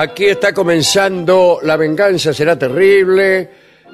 aquí está comenzando La venganza será terrible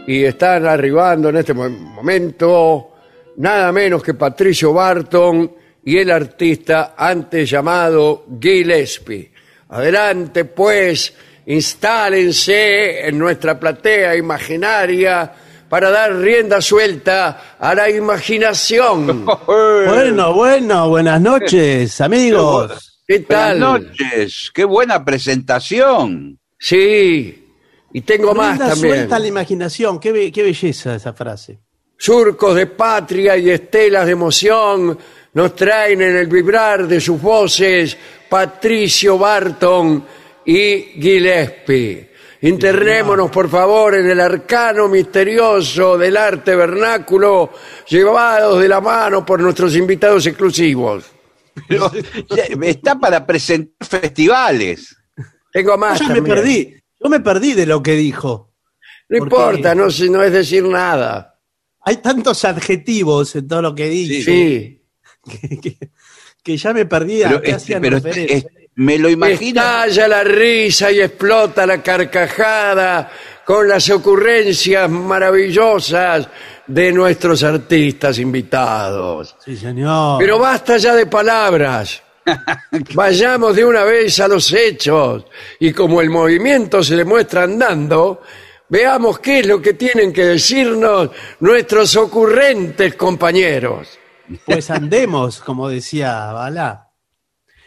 y están arribando en este mo- momento nada menos que Patricio Barton y el artista antes llamado Gillespie. Adelante pues, instálense en nuestra platea imaginaria para dar rienda suelta a la imaginación. Bueno, bueno, buenas noches, amigos. ¿Qué tal? Buenas noches, qué buena presentación. Sí, y tengo más también. suelta a la imaginación, qué, be- qué belleza esa frase. Surcos de patria y estelas de emoción nos traen en el vibrar de sus voces Patricio Barton y Gillespie. Internémonos, por favor, en el arcano misterioso del arte vernáculo, llevados de la mano por nuestros invitados exclusivos. Pero ya está para presentar festivales. Tengo más Yo ya me perdí, yo me perdí de lo que dijo. No importa, no, si- no es decir nada. Hay tantos adjetivos en todo lo que dice Sí. que, que- que ya me perdí a Pero, qué este, hacían pero referencia. es- me lo imagino. Estalla la risa y explota la carcajada con las ocurrencias maravillosas de nuestros artistas invitados. Sí, señor. Pero basta ya de palabras. Vayamos de una vez a los hechos y como el movimiento se demuestra andando, veamos qué es lo que tienen que decirnos nuestros ocurrentes compañeros. Pues andemos, como decía Balá.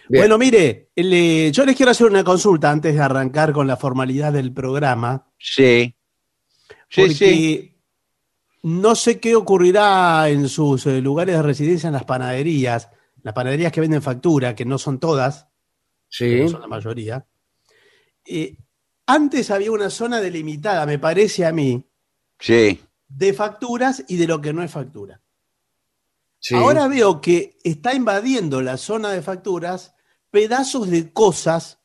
Bien. Bueno, mire, le- yo les quiero hacer una consulta antes de arrancar con la formalidad del programa. Sí. Sí, porque sí. No sé qué ocurrirá en sus eh, lugares de residencia en las panaderías, las panaderías que venden factura, que no son todas, Sí. no son la mayoría. Eh, antes había una zona delimitada, me parece a mí, Sí. de facturas y de lo que no es factura. sí. Ahora veo que está invadiendo la zona de facturas pedazos de cosas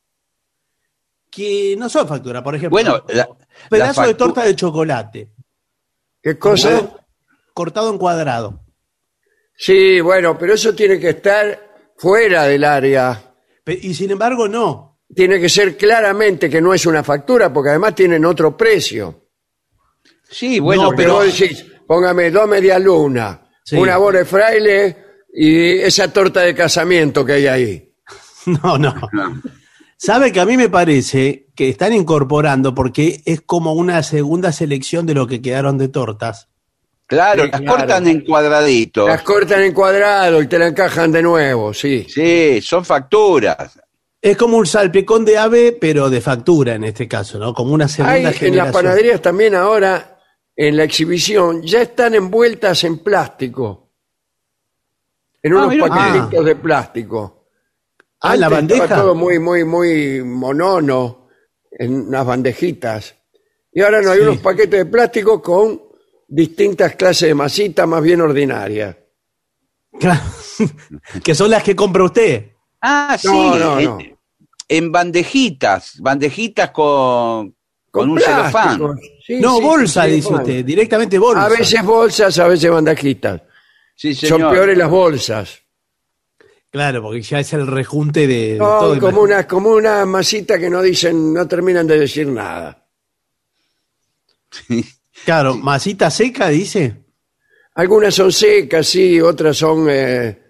que no son factura. Por ejemplo, Bueno, la- pedazo la de torta de chocolate, ¿Qué cosa? cortado, cortado en cuadrado. Sí, bueno, pero eso tiene que estar fuera del área. Pe- Y sin embargo, no. Tiene que ser claramente que no es una factura, porque además tienen otro precio. Sí, bueno, No, Pero pero vos decís, póngame dos medias lunas, Sí. una bola de fraile y esa torta de casamiento que hay ahí. No, no. Sabe que a mí me parece que están incorporando, porque es como una segunda selección de lo que quedaron de tortas. claro, Sí, las claro. cortan en cuadraditos. Las cortan en cuadrado y te la encajan de nuevo, sí. Sí, son facturas. Es como un salpicón de ave, pero de factura en este caso, ¿no? Como una segunda Hay en generación. las panaderías también ahora, en la exhibición, ya están envueltas en plástico. En Ah, unos mira. paquetitos de plástico. Ah, ¿en la Antes estaba bandeja? todo muy, muy, muy monono, en unas bandejitas. Y ahora no hay Sí. unos paquetes de plástico con distintas clases de masita más bien ordinarias. Claro. que son las que compra usted. Ah, sí. No, no, en, no. en bandejitas, bandejitas con, con, un celofán. Sí, no, sí, bolsa, sí, dice bueno. usted, directamente bolsa. A veces bolsas, a veces bandejitas. Sí, señor. Son peores las bolsas. Claro, porque ya es el rejunte de, No, todo. el- como una, como una masita que no dicen, no terminan de decir nada. Claro, masita seca, dice. Algunas son secas, sí, otras son eh,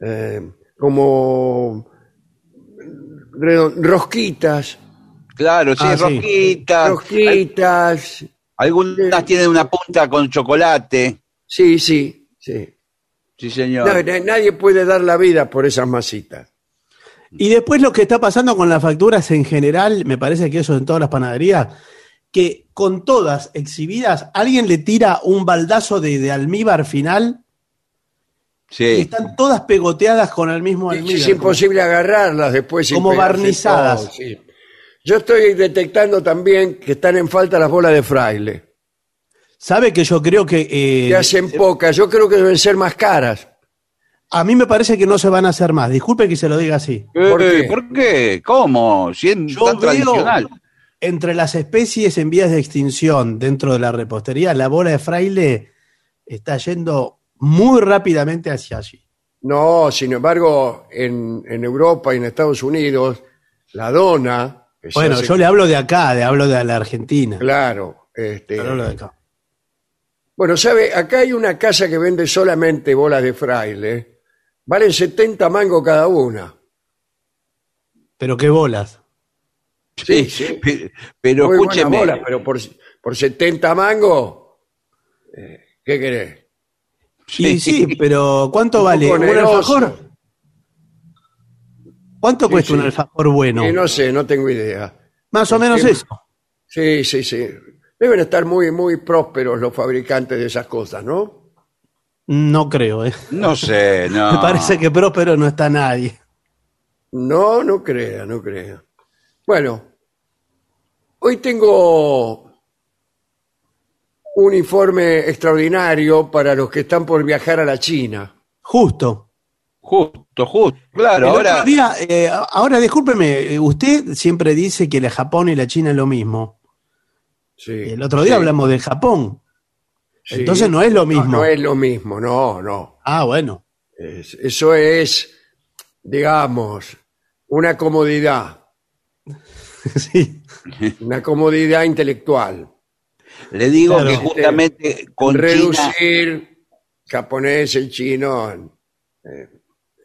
eh, como rosquitas, Claro, sí, Ah, sí. rosquitas. Rosquitas. Algunas tienen una punta con chocolate. Sí, sí, sí. Sí, señor. Nadie puede dar la vida por esas masitas. Y después lo que está pasando con las facturas en general, me parece que eso en todas las panaderías, que con todas exhibidas, alguien le tira un baldazo de, de almíbar final y sí. están todas pegoteadas con el mismo almíbar. es imposible agarrarlas después. como barnizadas. todo, sí. Yo estoy detectando también que están en falta las bolas de fraile. ¿Sabe que yo creo que... eh, Que hacen pocas. Yo creo que deben ser más caras. a mí me parece que no se van a hacer más. Disculpe que se lo diga así. ¿Por Eh, qué? ¿Por qué? ¿Cómo? Si es Yo tan veo tradicional. entre las especies en vías de extinción dentro de la repostería, la bola de fraile está yendo muy rápidamente hacia allí. No, sin embargo, en, en Europa y en Estados Unidos, la dona. se Bueno, hace- yo le hablo de acá, le hablo de la Argentina. Claro. Este, Le hablo de acá. Bueno, ¿sabe? Acá hay una casa que vende solamente bolas de fraile. Valen 70 mangos cada una. Pero qué bolas. Sí, sí. Pe- Pero Muy buenas escúcheme. bolas, pero por, por 70 mangos, eh, ¿qué querés? Sí, sí, pero ¿cuánto Un vale? poco ¿Un oneroso. alfajor? ¿Cuánto cuesta sí. un alfajor bueno? No sé, no tengo idea. Más o menos Sí. eso. Sí, sí, sí. Deben estar muy, muy prósperos los fabricantes de esas cosas, ¿no? No creo, ¿eh? No sé, no. Me parece que próspero no está nadie. No, no crea, no crea. Bueno, hoy tengo un informe extraordinario para los que están por viajar a la China. Justo. Justo, justo. Claro, El ahora. otro día, eh, ahora discúlpeme, usted siempre dice que el Japón y la China es lo mismo. Sí, El otro día sí, hablamos de Japón. sí. Entonces no es lo mismo. No, no es lo mismo, no, no. Ah, bueno. Es- eso es, digamos, una comodidad, sí. una comodidad intelectual. Le digo Claro. que justamente con China. reducir japonés y chino en, eh,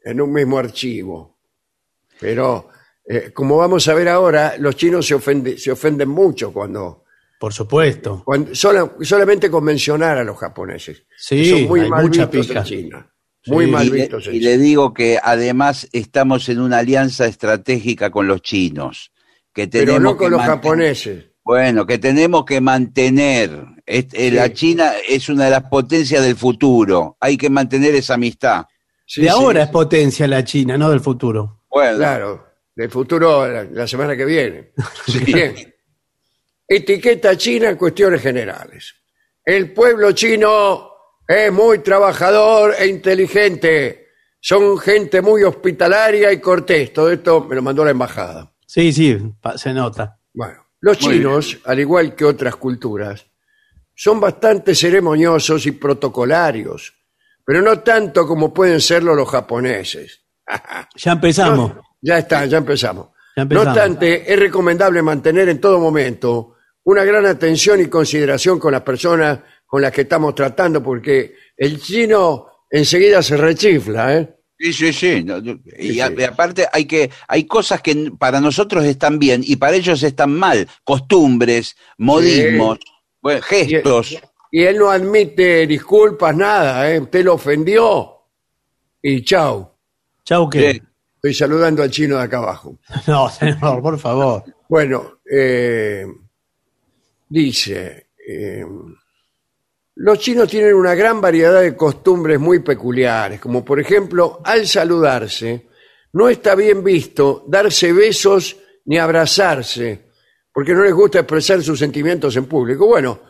en un mismo archivo. Pero, eh, como vamos a ver ahora, los chinos se, ofende- se ofenden mucho cuando, Por supuesto. cuando sola- solamente con mencionar a los japoneses. Sí, que son muy hay mal mucha vistos pija. en China. Muy Sí. mal Y le, vistos en y China. le digo que además estamos en una alianza estratégica con los chinos. Que Pero tenemos no con que los japoneses. Bueno, que tenemos que mantener. Es- eh, La. China es una de las potencias del futuro. Hay que mantener esa amistad. Sí, de sí, ahora es potencia la China, no del futuro. Bueno, Claro, del futuro la, la semana que viene. Bien. Etiqueta china en cuestiones generales. El pueblo chino es muy trabajador e inteligente. Son gente muy hospitalaria y cortés. Todo esto me lo mandó la embajada. Sí, sí, se nota. Bueno, los Muy chinos, al igual que otras culturas, son bastante ceremoniosos y protocolarios, pero no tanto como pueden serlo los japoneses. Ya empezamos. No, ya está, ya empezamos. Ya No obstante, es recomendable mantener en todo momento una gran atención y consideración con las personas con las que estamos tratando, porque el chino enseguida se rechifla, ¿eh? Sí, sí, sí. no, y, Sí, a- sí. y aparte hay que hay cosas que para nosotros están bien y para ellos están mal, costumbres, modismos, bueno, gestos. Y él no admite disculpas, nada, ¿eh? Usted lo ofendió y chao. Chau, que. Sí. Estoy saludando al chino de acá abajo. No, señor, por favor. Bueno, eh, dice, eh, los chinos tienen una gran variedad de costumbres muy peculiares, como por ejemplo, al saludarse, no está bien visto darse besos ni abrazarse, porque no les gusta expresar sus sentimientos en público. Bueno,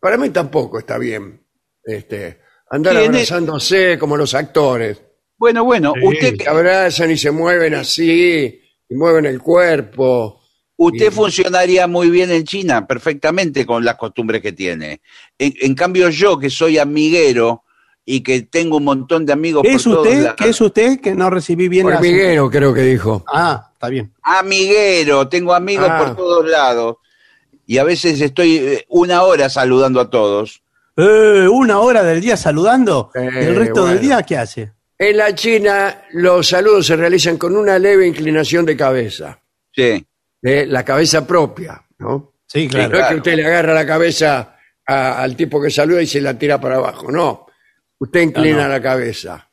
para mí tampoco está bien este, andar Tiene- abrazándose como los actores. Bueno, bueno, Sí. usted Se abrazan y se mueven así, y mueven el cuerpo. Usted funcionaría muy bien en China, perfectamente con las costumbres que tiene. En, en cambio yo que soy amiguero y que tengo un montón de amigos ¿Qué por es todos usted? ¿Qué es usted? Que no recibí bien la. Hormiguero, creo que dijo. Ah, está bien. Amiguero, tengo amigos Ah. por todos lados. Y a veces estoy eh, una hora saludando a todos. Eh, una hora del día saludando. Eh, ¿Y el resto del día qué hace? En la China, los saludos se realizan con una leve inclinación de cabeza, Sí. De la cabeza propia, ¿no? Sí, No es claro. que usted le agarra la cabeza a- al tipo que saluda y se la tira para abajo, no. Usted inclina No, no. la cabeza.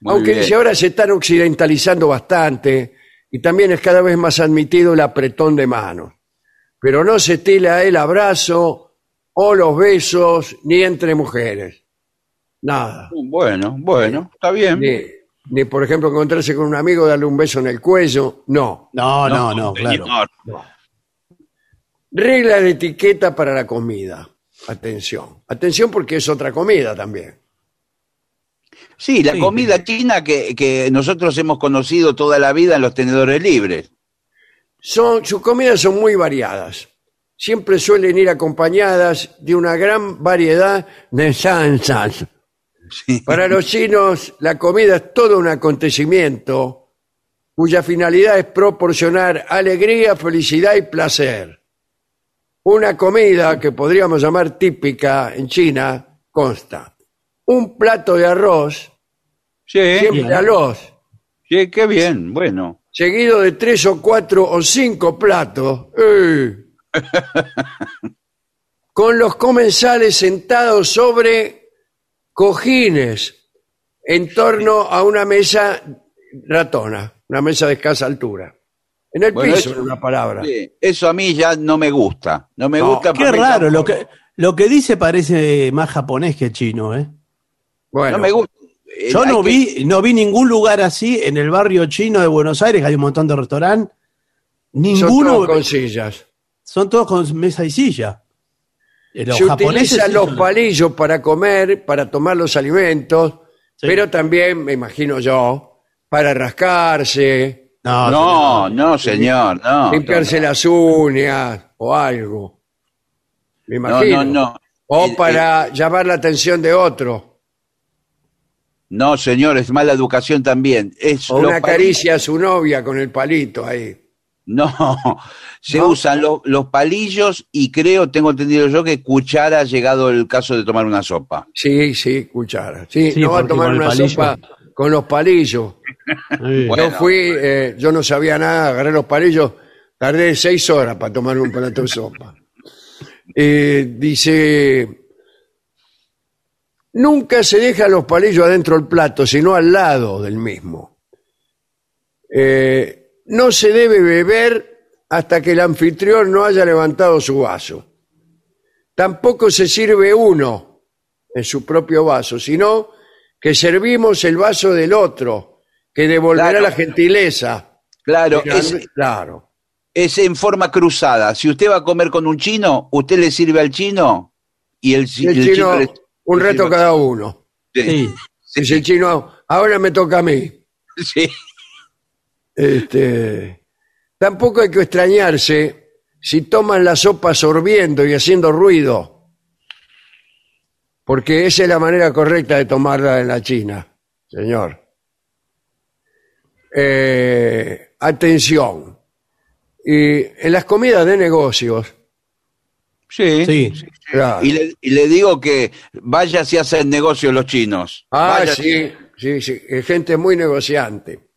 Muy Aunque bien. dice ahora se están occidentalizando bastante y también es cada vez más admitido el apretón de manos. Pero no se estila el abrazo o los besos ni entre mujeres. Nada. Bueno, bueno, está bien. Ni, ni, por ejemplo, encontrarse con un amigo, darle un beso en el cuello. No. No, no, no, claro. Regla de etiqueta para la comida. Atención. Atención porque es otra comida también. Sí, la Sí. comida china que, que nosotros hemos conocido toda la vida en los tenedores libres. Son, sus comidas son muy variadas. Siempre suelen ir acompañadas de una gran variedad de salsas. Sí. Para los chinos, la comida es todo un acontecimiento cuya finalidad es proporcionar alegría, felicidad y placer. Una comida que podríamos llamar típica en China consta un plato de arroz, Sí, siempre arroz, sí, qué bien, bueno. seguido de tres o cuatro o cinco platos, ¡eh! con los comensales sentados sobre cojines en torno a una mesa ratona, una mesa de escasa altura. En el Bueno, piso, eso- en una palabra. Sí, Eso a mí ya no me gusta. No me No, gusta. Qué raro, lo que, lo que dice parece más japonés que chino, ¿eh? Bueno, No me gusta. Yo no que- vi, no vi ningún lugar así en el barrio chino de Buenos Aires, que hay un montón de restaurantes. son Ninguno, todos con sillas. son todos con mesa y silla. Eh, Los Se utilizan sí los son- palillos para comer, para tomar los alimentos, Sí. pero también, me imagino yo, para rascarse, No, No, señor. no, señor, no. limpiarse las uñas o algo. Me No, imagino. no, no. O El- para llamar la atención de otro. No, señor, es mala educación también. Es O una caricia a su novia con el palito ahí. No, se ¿No? usan lo- los palillos y creo, tengo entendido yo, que cuchara ha llegado el caso de tomar una sopa. Sí, sí, cuchara. Sí, Sí, no va a tomar una palillo- sopa con los palillos. Sí. Bueno. yo fui, eh, yo no sabía nada, agarré los palillos, tardé seis horas para tomar un plato de sopa. Eh, dice, nunca se deja los palillos adentro del plato, sino al lado del mismo. Eh, no se debe beber hasta que el anfitrión no haya levantado su vaso. Tampoco se sirve uno en su propio vaso, sino que servimos el vaso del otro, que devolverá Claro. la gentileza. Claro, es, claro. es en forma cruzada. Si usted va a comer con un chino, usted le sirve al chino y el, chi- El el chino, un reto cada uno. Sí. Dice el chino, ahora me toca a mí. Sí. Este, tampoco hay que extrañarse si toman la sopa sorbiendo y haciendo ruido, porque esa es la manera correcta de tomarla en la China, señor. Eh, atención, y en las comidas de negocios Sí. Sí. Claro. Y, le, y le digo que vaya si hacen negocio los chinos. Ah, Vaya sí, sí, sí, es gente muy negociante.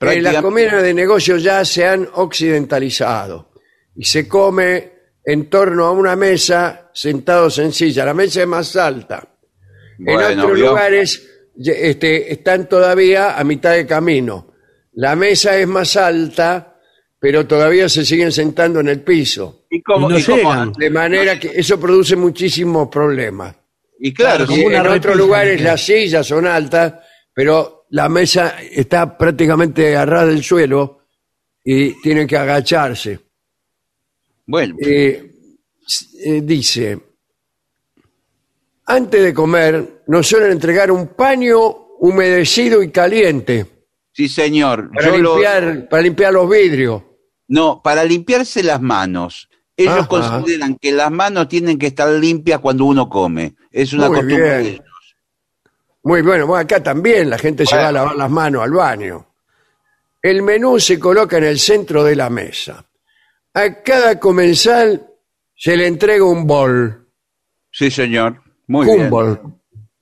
Eh, las comidas de negocios ya se han occidentalizado y se come en torno a una mesa sentados en silla. La mesa es más alta. Bueno, en otros ¿vio? lugares este, están todavía a mitad de camino. La mesa es más alta, pero todavía se siguen sentando en el piso. ¿Y, cómo- no y cómo- llegan. De manera que eso produce muchísimos problemas. y claro, Y como una en otros lugares ¿no? las sillas son altas, pero la mesa está prácticamente agarrada del suelo y tienen que agacharse. bueno, Eh, eh, dice, antes de comer nos suelen entregar un paño humedecido y caliente sí señor. para, Yo lo- limpiar, para limpiar los vidrios. no, para limpiarse las manos. Ellos Ajá. consideran que las manos tienen que estar limpias cuando uno come. Es una Muy costumbre. de bien. Muy bueno, bueno, acá también la gente se va a lavar las manos al baño. El menú se coloca en el centro de la mesa. A cada comensal se le entrega un bol. Sí, señor. Muy un bien. bol.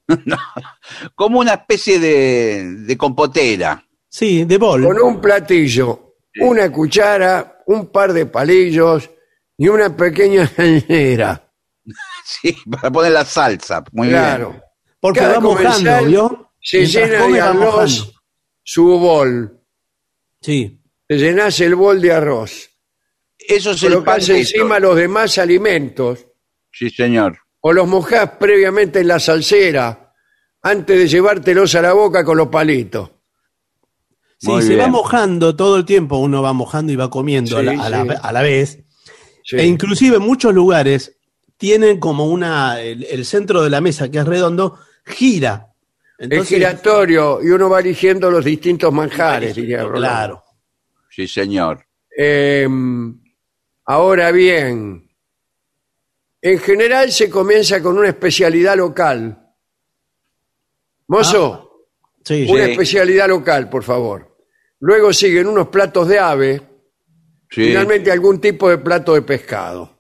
Como una especie de, de compotera. Sí, de bol. Con un platillo, una cuchara, un par de palillos y una pequeña cañera. Sí, para poner la salsa. Muy Claro. Porque Cada va mojando, ¿vio? Se Mientras llena come, de arroz mojando. su bol. Sí. Te llenas el bol de arroz. Eso es el pan Colocás encima los demás alimentos Sí, señor. o los mojás previamente en la salsera antes de llevártelos a la boca con los palitos. Sí, Muy se bien. va mojando todo el tiempo, uno va mojando y va comiendo a, Sí, la, a la- sí. a la vez. Sí. E inclusive muchos lugares tienen como una, el, el centro de la mesa que es redondo, gira. es giratorio y uno va eligiendo los distintos manjares, diría Rolando. claro. Sí, señor. Eh, ahora bien, en general se comienza con una especialidad local. Mozo, Sí, una Sí. especialidad local, por favor. Luego siguen unos platos de ave, Sí. finalmente algún tipo de plato de pescado.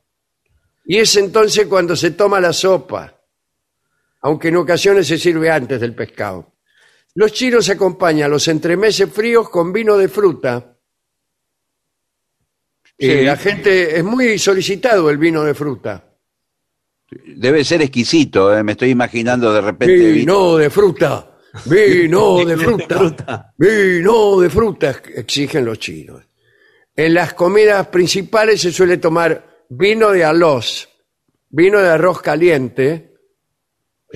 Y es entonces cuando se toma la sopa, aunque en ocasiones se sirve antes del pescado. Los chinos acompañan los entremeses fríos con vino de fruta. Sí. Y la gente es muy solicitado el vino de fruta. Debe ser exquisito, ¿eh? me estoy imaginando de repente. Vino de fruta, vino de fruta, fruta. vino de fruta, exigen los chinos. En las comidas principales se suele tomar vino de arroz, vino de arroz caliente,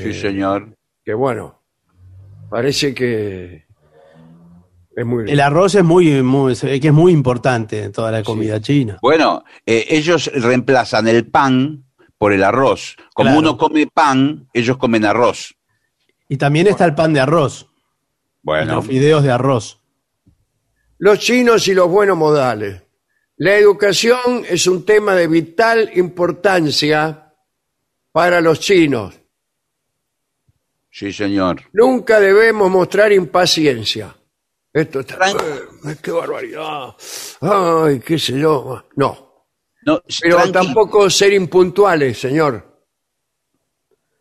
Sí, señor. que bueno, parece que es muy El arroz es muy, muy- que es muy importante en toda la comida china. Bueno, eh, ellos reemplazan el pan por el arroz. Como Claro. uno come pan, ellos comen arroz. Y también está el pan de arroz, y Bueno, los fideos de arroz. Los chinos y los buenos modales. La educación es un tema de vital importancia para los chinos. Sí, señor. Nunca debemos mostrar impaciencia. Esto está... Tran- ¡Ay, ¡Qué barbaridad! ¡Ay, qué sé yo! No. No, Pero tranqui- tampoco ser impuntuales, señor.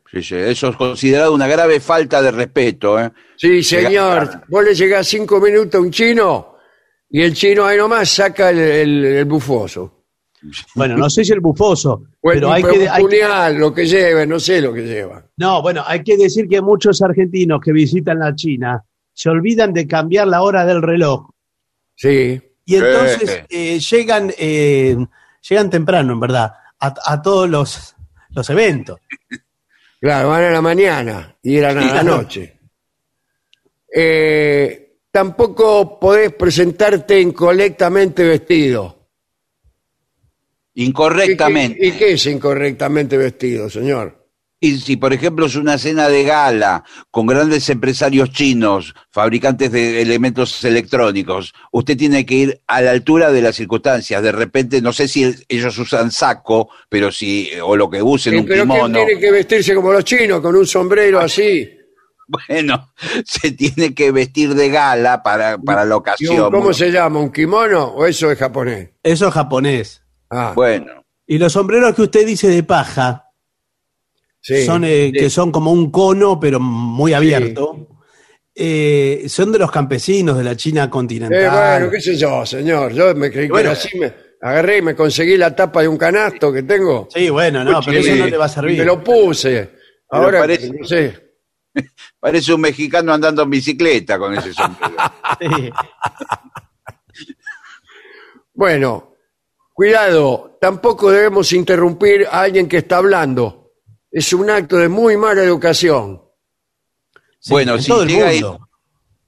Sí, sí, eso es considerado una grave falta de respeto. ¿eh? Sí, señor. Vos le llegás cinco minutos a un chino y el chino ahí nomás saca el, el- el bufoso. Bueno, no sé si el bufoso, O el pero hay que, hay que- puñal, lo que lleve, no sé lo que lleva. No, bueno, hay que decir que muchos argentinos que visitan la China se olvidan de cambiar la hora del reloj Sí. y entonces Eh. eh, llegan, eh, llegan temprano, en verdad, a, a todos los, los eventos. Claro, van a la mañana y eran a la noche. Eh, tampoco podés presentarte incorrectamente vestido. Incorrectamente. ¿Y qué, y qué es incorrectamente vestido, señor? Y si, por ejemplo, es una cena de gala con grandes empresarios chinos, fabricantes de elementos electrónicos, usted tiene que ir a la altura de las circunstancias. De repente, no sé si ellos usan saco, pero si, o lo que usen, Sí, un pero ¿quién kimono. tiene que vestirse como los chinos, con un sombrero así? Bueno, se tiene que vestir de gala para, para la ¿Y un- ocasión. ¿Cómo se llama? ¿Un kimono o eso es japonés? Eso es japonés. Ah, Bueno, Y los sombreros que usted dice de paja, Sí, son, eh, que son como un cono, pero muy abierto, eh, son de los campesinos de la China continental. Eh, bueno, qué sé yo, señor. Yo me creí que Bueno. era así, me agarré y me conseguí la tapa de un canasto que tengo. Sí, bueno, no, pero eso no le va a y servir. me lo puse. Ahora, parece- no sé. Parece un mexicano andando en bicicleta con ese sombrero. Sí. Bueno, cuidado, tampoco debemos interrumpir a alguien que está hablando. Es un acto de muy mala educación. Sí, Bueno, en si el llega, a ir,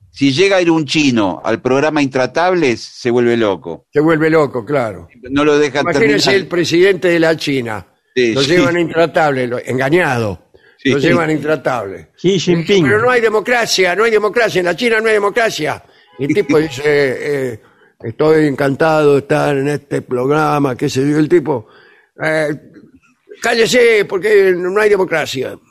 si llega a ir un chino al programa Intratables, se vuelve loco. Se vuelve loco, claro. No lo dejan Imagínense el terminar. presidente de la China. Sí, lo sí. llevan intratable, lo- engañado. Sí. Lo llevan intratable. Xi Jinping. Pero no hay democracia, no hay democracia. En la China no hay democracia. Y el tipo dice, eh, estoy encantado de estar en este programa, qué sé yo. El tipo, eh, cállese porque no hay democracia.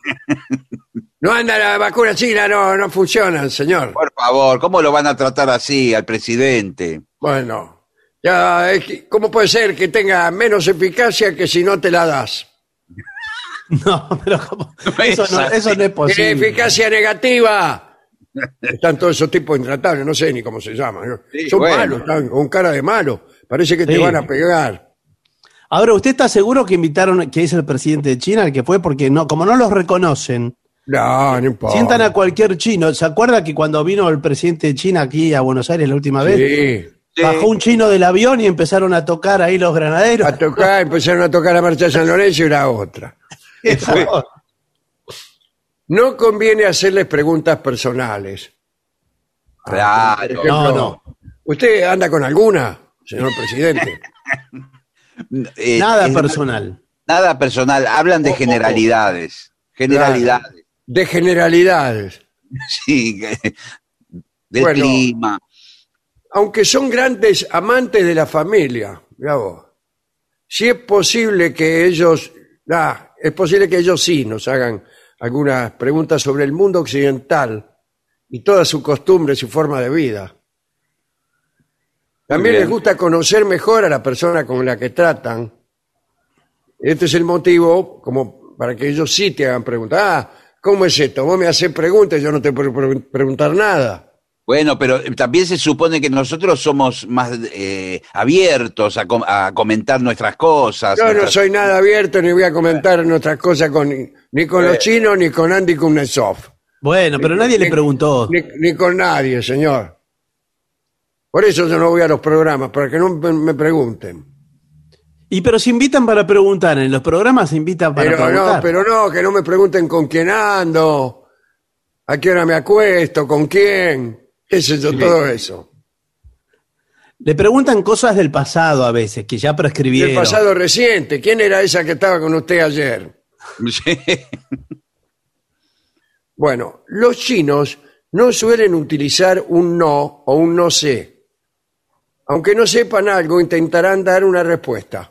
No anda la vacuna china, no, no funciona, señor. Por favor, ¿cómo lo van a tratar así al presidente? Bueno, ya, es que- ¿cómo puede ser que tenga menos eficacia que si no te la das? No, pero ¿cómo? No es eso, no, eso no es Tiene posible. eficacia negativa. Están todos esos tipos intratables, no sé ni cómo se llaman. Son bueno. malos, están con cara de malo. Parece que te van a pegar. Ahora, ¿usted está seguro que invitaron, que es el presidente de China el que fue? Porque no, como no los reconocen, No, no importa. sientan a cualquier chino. ¿Se acuerda que cuando vino el presidente de China aquí a Buenos Aires la última vez? Sí. Bajó un chino del avión y empezaron a tocar ahí los granaderos. A tocar, empezaron a tocar la marcha de San Lorenzo y la otra. No conviene hacerles preguntas personales. Claro. No, no. ¿Usted anda con alguna, señor presidente? Eh, Nada personal. Nada personal. Hablan de generalidades. Generalidades. De generalidades. Sí. que- Del Bueno. clima. aunque son grandes amantes de la familia, mirá vos, si es posible que ellos, ah, es posible que ellos sí nos hagan algunas preguntas sobre el mundo occidental y todas sus costumbres y forma de vida. También les gusta conocer mejor a la persona con la que tratan. Este es el motivo como para que ellos sí te hagan preguntas. Ah, ¿cómo es esto? Vos me haces preguntas y yo no te puedo pre- preguntar nada. Bueno, pero también se supone que nosotros somos más eh, abiertos a, com- a comentar nuestras cosas. Yo no soy nada abierto ni voy a comentar nuestras cosas con, ni con los chinos ni con Andy Kuznetsov. Bueno, pero nadie le preguntó. Ni, ni con nadie, señor. Por eso yo no voy a los programas, para que no me, me pregunten. Y pero se invitan para preguntar, en los programas se invitan para Pero preguntar. no, pero no, que no me pregunten con quién ando, a qué hora me acuesto, con quién, qué sé yo, todo eso. Le preguntan cosas del pasado a veces, que ya prescribieron. el pasado reciente, ¿quién era esa que estaba con usted ayer? Sí. Bueno, los chinos no suelen utilizar un no o un no sé. Aunque no sepan algo, intentarán dar una respuesta.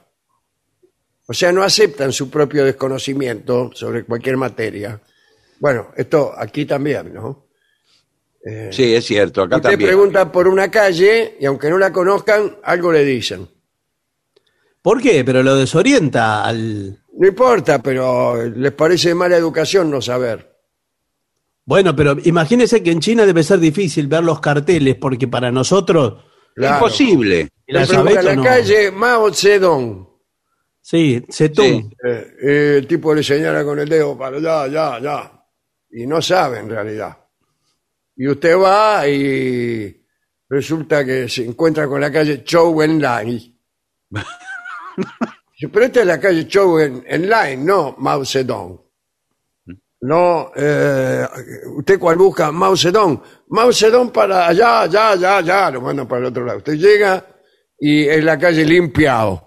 O sea, no aceptan su propio desconocimiento sobre cualquier materia. Bueno, esto aquí también, ¿no? Sí, es cierto, acá Usted también. pregunta por una calle y aunque no la conozcan, algo le dicen. ¿Por qué? Pero lo desorienta al... No importa, pero les parece mala educación no saber. Bueno, pero imagínese que en China debe ser difícil ver los carteles, porque para nosotros... Claro. Imposible. el Le pregunta a alfabeto la no. calle Mao Zedong. Sí, Zedong. Sí. Eh, eh, el tipo le señala con el dedo para allá, allá, allá. Y no sabe en realidad. Y usted va y resulta que se encuentra con la calle Chou Enlai. Dice, Pero esta es la calle Chou En- no Mao Zedong. No, eh, usted cuál busca Mao Zedong. Mao Zedong para allá, allá, allá, allá, lo mandan para el otro lado. Usted llega y es la calle Limpiao.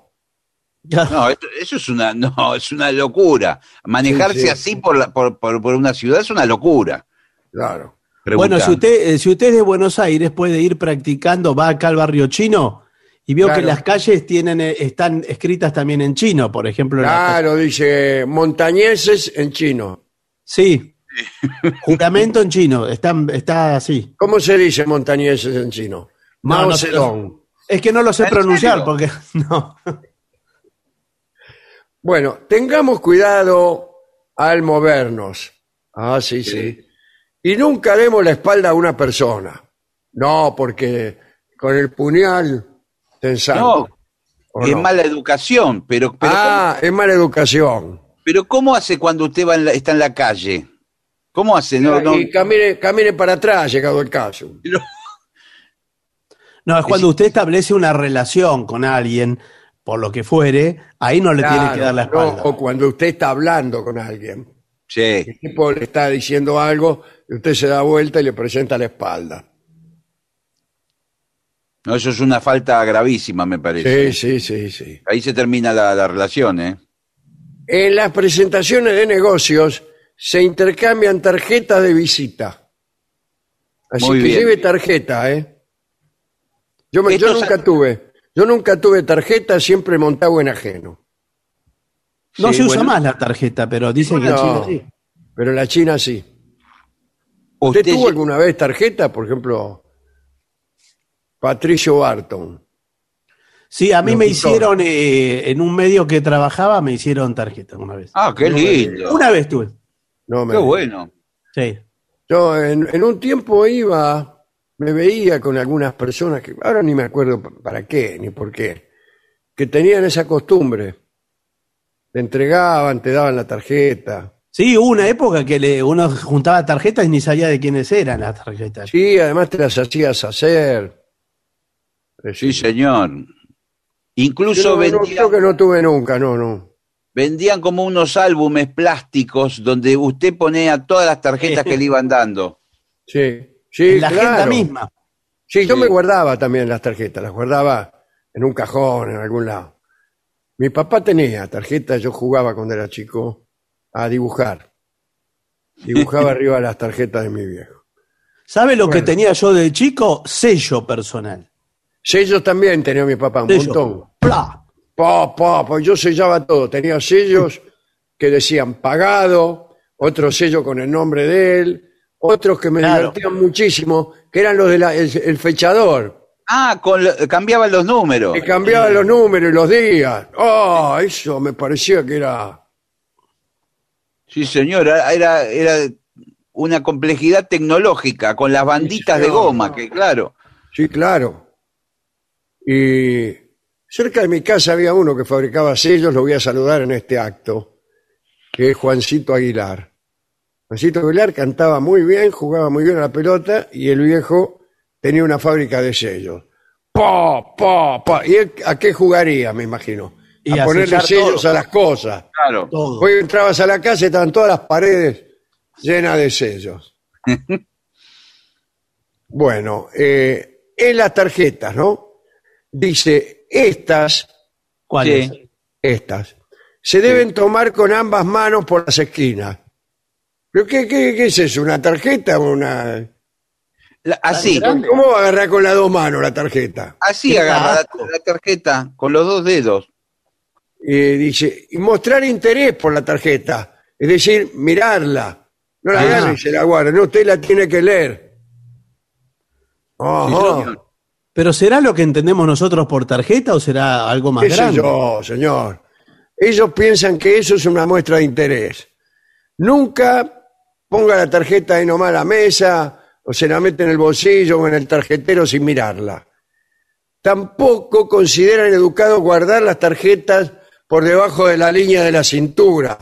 No, esto- eso es una, no, es una locura. Manejarse Sí, sí. así por, la- por, por, por una ciudad es una locura. Claro. Bueno, si usted, eh, si usted es de Buenos Aires, puede ir practicando, va acá al barrio chino y veo Claro. que las calles tienen, eh, están escritas también en chino, por ejemplo. Claro, dice montañeses en chino. Sí. Juramento en chino, está, está así. ¿Cómo se dice montañeses en chino? Mao no, Zedong. Es que no lo sé ¿En pronunciar serio? porque no. Bueno, tengamos cuidado al movernos. Ah, sí, sí. Y nunca demos la espalda a una persona. No, porque con el puñal te. No, ¿O es no? mala educación, pero, pero, ah, es mala educación. ¿cómo, pero ¿cómo hace cuando usted va en la- está en la calle? ¿Cómo hace? No, no, y camine, camine para atrás, llegado el caso. No, es cuando usted establece una relación con alguien, por lo que fuere, ahí no le tiene que dar la no, espalda. o cuando usted está hablando con alguien. Sí. El tipo le está diciendo algo y usted se da vuelta y le presenta la espalda. No, eso es una falta gravísima, me parece. Sí, sí, sí, sí. Ahí se termina la, la relación, ¿eh? En las presentaciones de negocios se intercambian tarjetas de visita. Así Muy que bien. lleve tarjeta, ¿eh? Yo, me- yo nunca tuve. Yo nunca tuve tarjeta, siempre montado en ajeno. No Sí, se usa más la tarjeta, pero dicen que en China sí. Pero la China sí. ¿Usted, Usted tuvo alguna vez tarjeta? Por ejemplo, Patricio Barton. Sí, a mí me hicieron, eh, en un medio que trabajaba, me hicieron tarjeta una vez. Ah, qué lindo. Una vez tuve. No me Qué bueno. Sí. Yo en, en un tiempo iba, me veía con algunas personas que ahora ni me acuerdo para qué ni por qué, que tenían esa costumbre. Te entregaban, te daban la tarjeta. Sí, hubo una época que le, uno juntaba tarjetas y ni sabía de quiénes eran las tarjetas. Sí, además te las hacías hacer. Eh, Sí, señor. Incluso Yo no- no, vendían, creo que no tuve nunca, no, no. vendían como unos álbumes plásticos donde usted ponía todas las tarjetas que le iban dando. Sí, sí, en la claro. agenda misma. Sí, yo Sí. me guardaba también las tarjetas, las guardaba en un cajón, en algún lado. Mi papá tenía tarjetas, yo jugaba cuando era chico a dibujar. Dibujaba arriba las tarjetas de mi viejo. ¿Sabe lo que tenía yo de chico? Sello personal. Sellos también tenía mi papá, un Sello. montón. Pla. Pa, pa, pa, yo sellaba todo. Tenía sellos que decían pagado, otro sello con el nombre de él, otros que me Claro. divertían muchísimo, que eran los del el fechador. Ah, con cambiaban los números. que cambiaban los números y los días. Oh, eso me parecía que era. Sí, señor, era, era, una complejidad tecnológica con las banditas de goma, que claro. Sí, claro. Y cerca de mi casa había uno que fabricaba sellos, lo voy a saludar en este acto, que es Juancito Aguilar. Juancito Aguilar cantaba muy bien, jugaba muy bien a la pelota y el viejo tenía una fábrica de sellos. Pa, pa, pa. ¿Y él a qué jugaría, me imagino? Y a a ponerle sellos todo. a las cosas. Claro. Todo. Hoy entrabas a la casa y estaban todas las paredes llenas de sellos. bueno, eh, en las tarjetas, ¿no? Dice, estas, ¿Cuál Sí. es? estas, se deben tomar con ambas manos por las esquinas. ¿Pero qué, qué, qué es eso? ¿Una tarjeta o una...? La- así? ¿Cómo va a agarrar con las dos manos la tarjeta? así agarra la, tarjeta con los dos dedos. Y dice, y mostrar interés por la tarjeta, es decir, mirarla. No la Ah. agarre y se la guarda, no, usted la tiene que leer. Ajá. ¿Pero será lo que entendemos nosotros por tarjeta o será algo más ¿Qué sé grande? yo, señor? Ellos piensan que eso es una muestra de interés. Nunca ponga la tarjeta ahí nomás a la mesa o se la mete en el bolsillo o en el tarjetero sin mirarla. Tampoco consideran educado guardar las tarjetas por debajo de la línea de la cintura.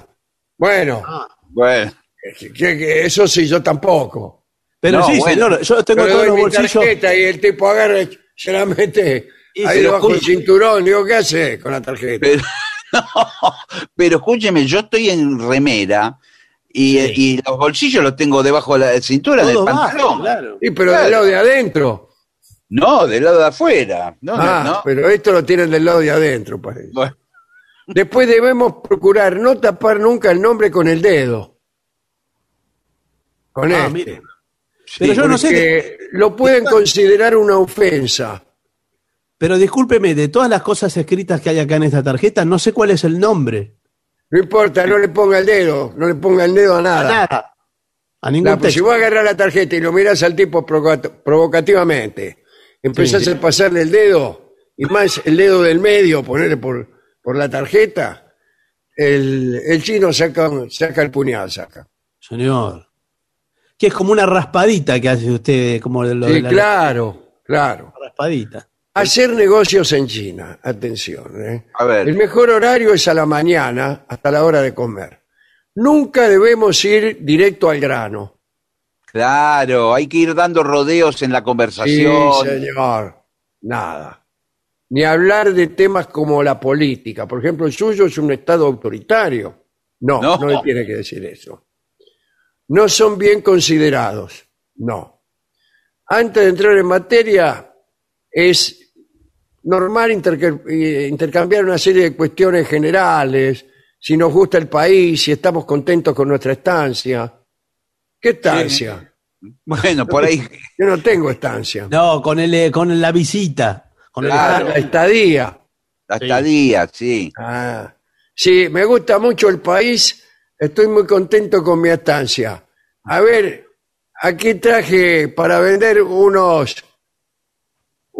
Bueno, Bueno, que- que eso sí, yo tampoco. Pero No, sí, bueno. señor, yo tengo Yo todos los mi bolsillos. tarjeta y el tipo agarra y se la mete Y ahí debajo del cinturón. Digo, ¿qué hace con la tarjeta? pero, no, pero escúcheme, yo estoy en remera y, y los bolsillos los tengo debajo de la cintura del Todo pantalón. claro. Sí, pero Claro. del lado de adentro. No, del lado de afuera. No, no, ah, no. pero esto lo tienen del lado de adentro, parece. Bueno, Después debemos procurar no tapar nunca el nombre con el dedo. Con Ah, este. mire. Pero yo no sé Porque lo pueden considerar una ofensa. Pero discúlpeme, de todas las cosas escritas que hay acá en esta tarjeta, no sé cuál es el nombre. No importa, no le ponga el dedo, no le ponga el dedo a nada. Nada. A ningún La- pues, si vos agarrás la tarjeta y lo mirás al tipo provocat- provocativamente, empezás Sí. a pasarle el dedo, y más el dedo del medio, ponerle por, por la tarjeta, el, el chino saca, saca el puñal, saca. Señor. Que es como una raspadita que hace usted, como lo de Sí, la claro, claro. raspadita. Hacer negocios en China, atención. ¿eh? A ver. El mejor horario es a la mañana, hasta la hora de comer. Nunca debemos ir directo al grano. Claro, hay que ir dando rodeos en la Sí, conversación. señor. Nada. Ni hablar de temas como la política. Por ejemplo, el suyo es un Estado autoritario. No, no, No. le tiene que decir eso. No son bien considerados. No. Antes de entrar en materia, es normal eh, intercambiar una serie de cuestiones generales, si nos gusta el país, si estamos contentos con nuestra estancia. ¿Qué estancia? Bueno, por ahí. Yo no tengo estancia. No, con el, eh, con la visita. Con el- Ah, la estadía. Hasta días, sí. Ah, sí, me gusta mucho el país, estoy muy contento con mi estancia. A ver, aquí traje para vender unos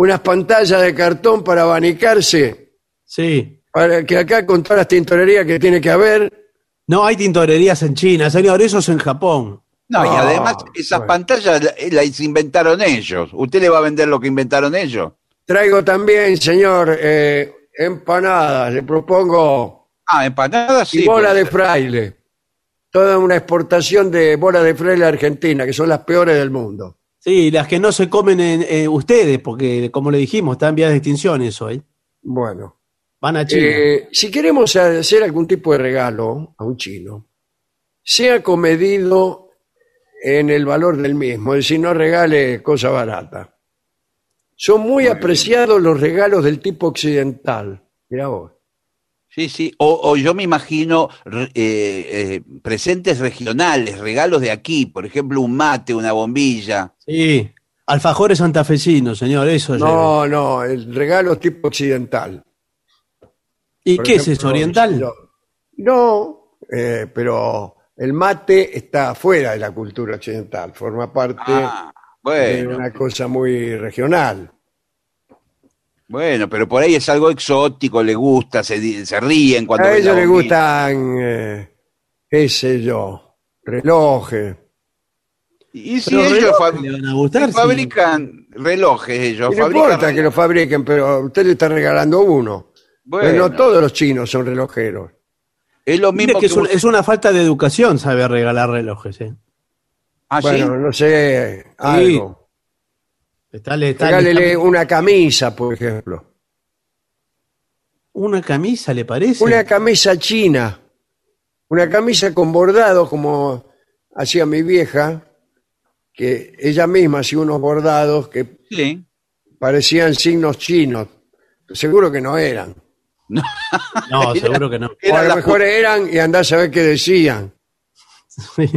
unas pantallas de cartón para abanicarse, Sí. para que acá con todas las tintorerías que tiene que haber, No hay tintorerías en China, señor, eso es en Japón. No, y además esas bueno. pantallas la- las inventaron ellos. ¿Usted le va a vender lo que inventaron ellos? traigo también, señor, eh, empanadas, le propongo Ah, empanadas y sí. bola puede de fraile. Toda una exportación de bola de fraile a Argentina, que son las peores del mundo. Sí, las que no se comen en, eh, ustedes, porque como le dijimos, están en vías de extinción eso hoy. Bueno. Van a China. Eh, si queremos hacer algún tipo de regalo a un chino, sea comedido en el valor del mismo, es decir, no regale cosa barata. Son muy apreciados los regalos del tipo occidental. Mira vos. Sí, sí. O, o yo me imagino eh, eh, presentes regionales, regalos de aquí, por ejemplo, un mate, una bombilla. Sí. Alfajores santafesinos, señor, eso. No, no, el regalo es tipo occidental. ¿Y Por qué es eso, oriental? No, no, eh, pero el mate está fuera de la cultura occidental, forma parte Ah, de una cosa muy regional. Bueno, pero por ahí es algo exótico, le gusta, se, ríen cuando A ellos les gustan, eh, qué sé yo, relojes. Y si Pero ellos relojes fab- le van a gustar, si fabrican relojes, ellos no fabrican importa que lo fabriquen, pero usted le está regalando uno. Bueno. Pero no todos los chinos son relojeros. Es lo mismo que es, un- usted- es una falta de educación saber regalar relojes. ¿eh? Ah, ¿sí? Bueno, no sé, algo. Está, le- está- Regálele está- una camisa, por ejemplo. una camisa, ¿le parece? Una camisa china. Una camisa con bordados, como hacía mi vieja, que ella misma hacía unos bordados que Sí. parecían signos chinos. Seguro que no eran. No, seguro que no. O a lo mejor eran y andás a ver qué decían. Sí.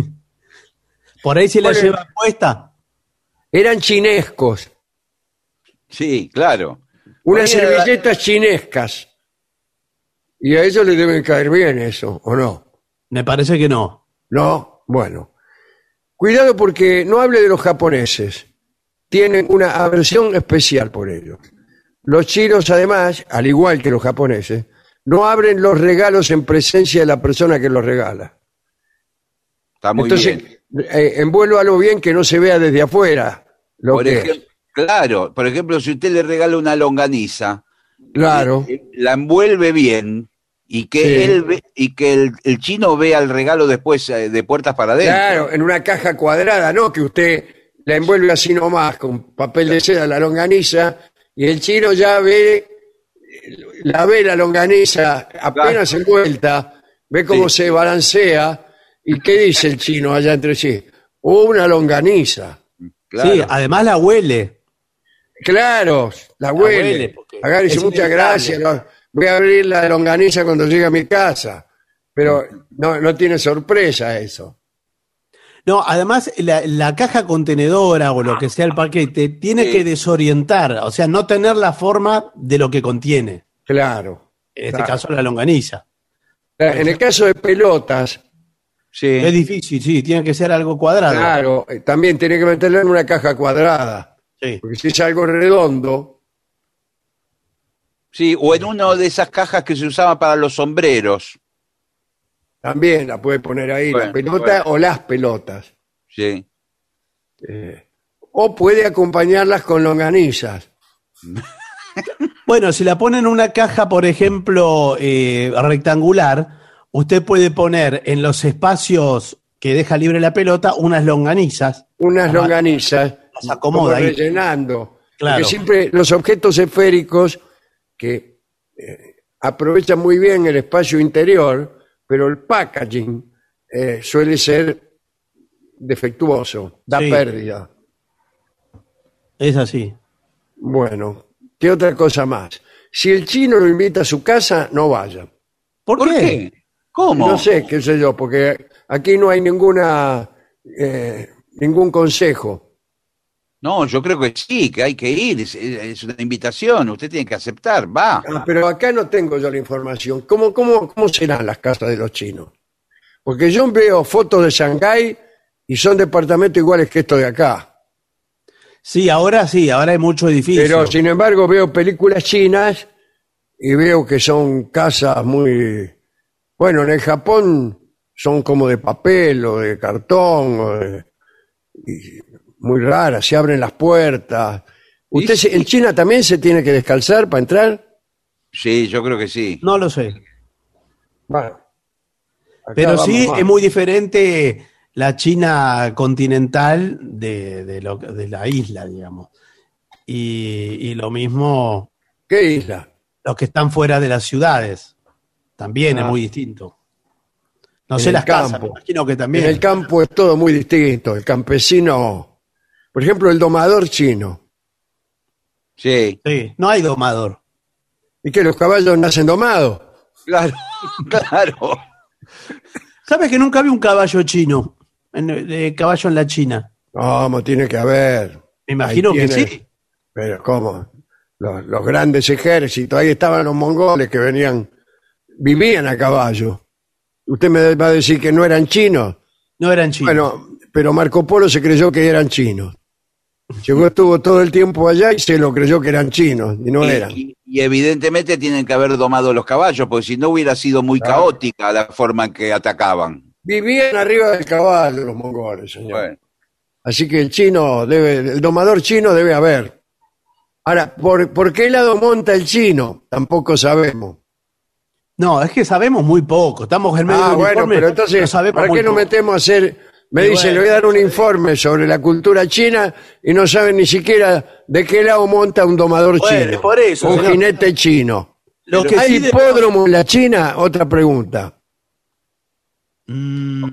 Por ahí se la Bueno, lleva puesta. Eran chinescos. Sí, claro. Unas Oye, servilletas chinescas. Y a ellos les deben caer bien eso, ¿o no? Me parece que no. No, bueno. Cuidado porque no hable de los japoneses. Tienen una aversión especial por ellos. Los chinos, además, al igual que los japoneses, no abren los regalos en presencia de la persona que los regala. Está muy Entonces, bien. eh, envuélvalo bien que no se vea desde afuera lo Por que ejemplo, claro, por ejemplo, si usted le regala una longaniza, Claro. eh, la envuelve bien y que Sí. él ve- y que el, el chino vea el regalo después eh, de puertas para adentro. Claro, en una caja cuadrada, no que usted la envuelve así nomás con papel de seda la longaniza y el chino ya ve, la ve la longaniza apenas envuelta, ve cómo Sí. se balancea y qué dice el chino allá entre sí. "Oh, una longaniza. Claro. Sí, además la huele. Claro, la huele, huele. porque Acá dice muchas inevitable". gracias, no, voy a abrir la longaniza cuando llegue a mi casa. Pero no, no tiene sorpresa eso. No, además la, la caja contenedora o lo que sea el paquete tiene Sí. que desorientar, o sea, no tener la forma de lo que contiene. Claro. En este Claro. caso la longaniza. En el caso de pelotas, Sí. Es difícil, sí, tiene que ser algo cuadrado. claro, eh, también tiene que meterlo en una caja cuadrada. Sí. Porque si es algo redondo, Sí, o en una de esas cajas que se usaba para los sombreros. También la puede poner ahí, la Bueno, pelota o las pelotas. Sí. O puede acompañarlas con longanizas. Bueno, si la ponen en una caja, por ejemplo, eh, rectangular, usted puede poner en los espacios que deja libre la pelota unas longanizas. Unas Las- longanizas. las acomoda como ahí. rellenando. Claro. Porque siempre los objetos esféricos que eh, aprovechan muy bien el espacio interior, pero el packaging eh, suele ser defectuoso, da Sí. pérdida. Es así. Bueno, ¿qué otra cosa más? Si el chino lo invita a su casa, no vaya. ¿Por, ¿Por qué? qué? ¿Cómo? No sé, qué sé yo, porque aquí no hay ninguna eh, ningún consejo. No, yo creo que sí, que hay que ir. Es, es una invitación. Usted tiene que aceptar. Va. Ah, pero acá no tengo yo la información. ¿Cómo, cómo, ¿Cómo serán las casas de los chinos? Porque yo veo fotos de Shanghái y son departamentos iguales que estos de acá. Sí, ahora sí, ahora hay mucho edificio. Pero sin embargo veo películas chinas y veo que son casas muy... Bueno, en el Japón son como de papel o de cartón, o de- y muy raras, se abren las puertas. ¿Usted se- en China también se tiene que descalzar para entrar? Sí, yo creo que sí. No lo sé. Bueno, acá Pero vamos sí mal. es muy diferente la China continental de, de lo- de la isla, digamos. Y, y lo mismo ¿Qué isla? los que están fuera de las ciudades. También Ah. es muy distinto. No En sé las casas, campo. me imagino que también. En el campo es todo muy distinto. El campesino, por ejemplo, el domador chino. Sí. Sí, no hay domador. ¿Y que los caballos nacen domados? Claro, claro. ¿Sabes que nunca vi un caballo chino? En, de caballo en la China. ¿Cómo tiene que haber? Me imagino que sí. Pero ¿cómo? Los, los grandes ejércitos, ahí estaban los mongoles que venían, vivían a caballo. Usted me va a decir que no eran chinos. No eran chinos. Bueno, pero Marco Polo se creyó que eran chinos. Llegó, estuvo todo el tiempo allá y se lo creyó que eran chinos, y no Y, eran. y- y evidentemente tienen que haber domado los caballos, porque si no hubiera sido muy Claro. caótica la forma en que atacaban. Vivían arriba del caballo los mongoles, señor. Bueno, Así que el chino debe, el domador chino debe haber. Ahora, ¿por, por qué lado monta el chino? Tampoco sabemos. No, es que sabemos muy poco. Estamos en medio Ah, de un bueno, informe, pero entonces, ¿para qué nos metemos a hacer? Me Y dice, bueno. le voy a dar un informe sobre la cultura china y no saben ni siquiera de qué lado monta un domador Bueno, chino. por eso, un señor. jinete chino. Lo que ¿Hay sí debemos- hipódromo en la China? Otra pregunta. Mm,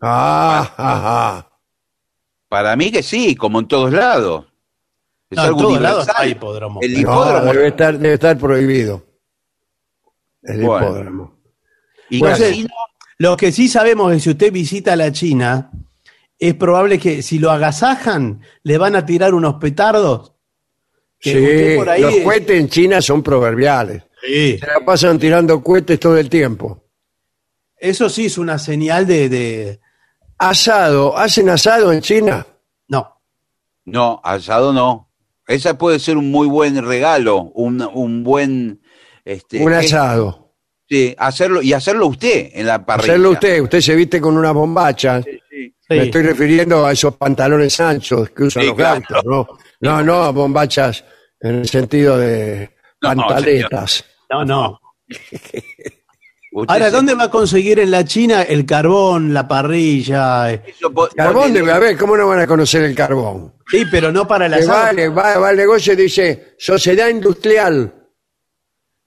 Ah, para mí que sí, como en todos lados. Es no, en todos lados hay hipódromo. El No, hipódromo. debe estar, debe estar prohibido. El Bueno. hipódromo. y Lo que sí sabemos es que si usted visita la China, es probable que si lo agasajan, le van a tirar unos petardos. que Sí, por ahí- los cohetes en China son proverbiales. Sí. Se la pasan tirando cohetes todo el tiempo. Eso sí es una señal de, de- Asado, ¿hacen asado en China? No. no, asado no. Esa puede ser un muy buen regalo, un, un buen... Este, Un asado. Sí, hacerlo, y hacerlo usted en la parrilla. Hacerlo usted, usted se viste con una bombacha. Sí. Me Sí. estoy refiriendo a esos pantalones anchos que usan Sí, los claro. gatos, ¿no? No, no, bombachas en el sentido de No, pantaletas. No, no. Ahora, ¿dónde va a conseguir en la China el carbón, la parrilla? eso Carbón debe haber, ¿cómo no van a conocer el carbón? Sí, pero no para la Le va, le va, va al negocio y dice, sociedad industrial,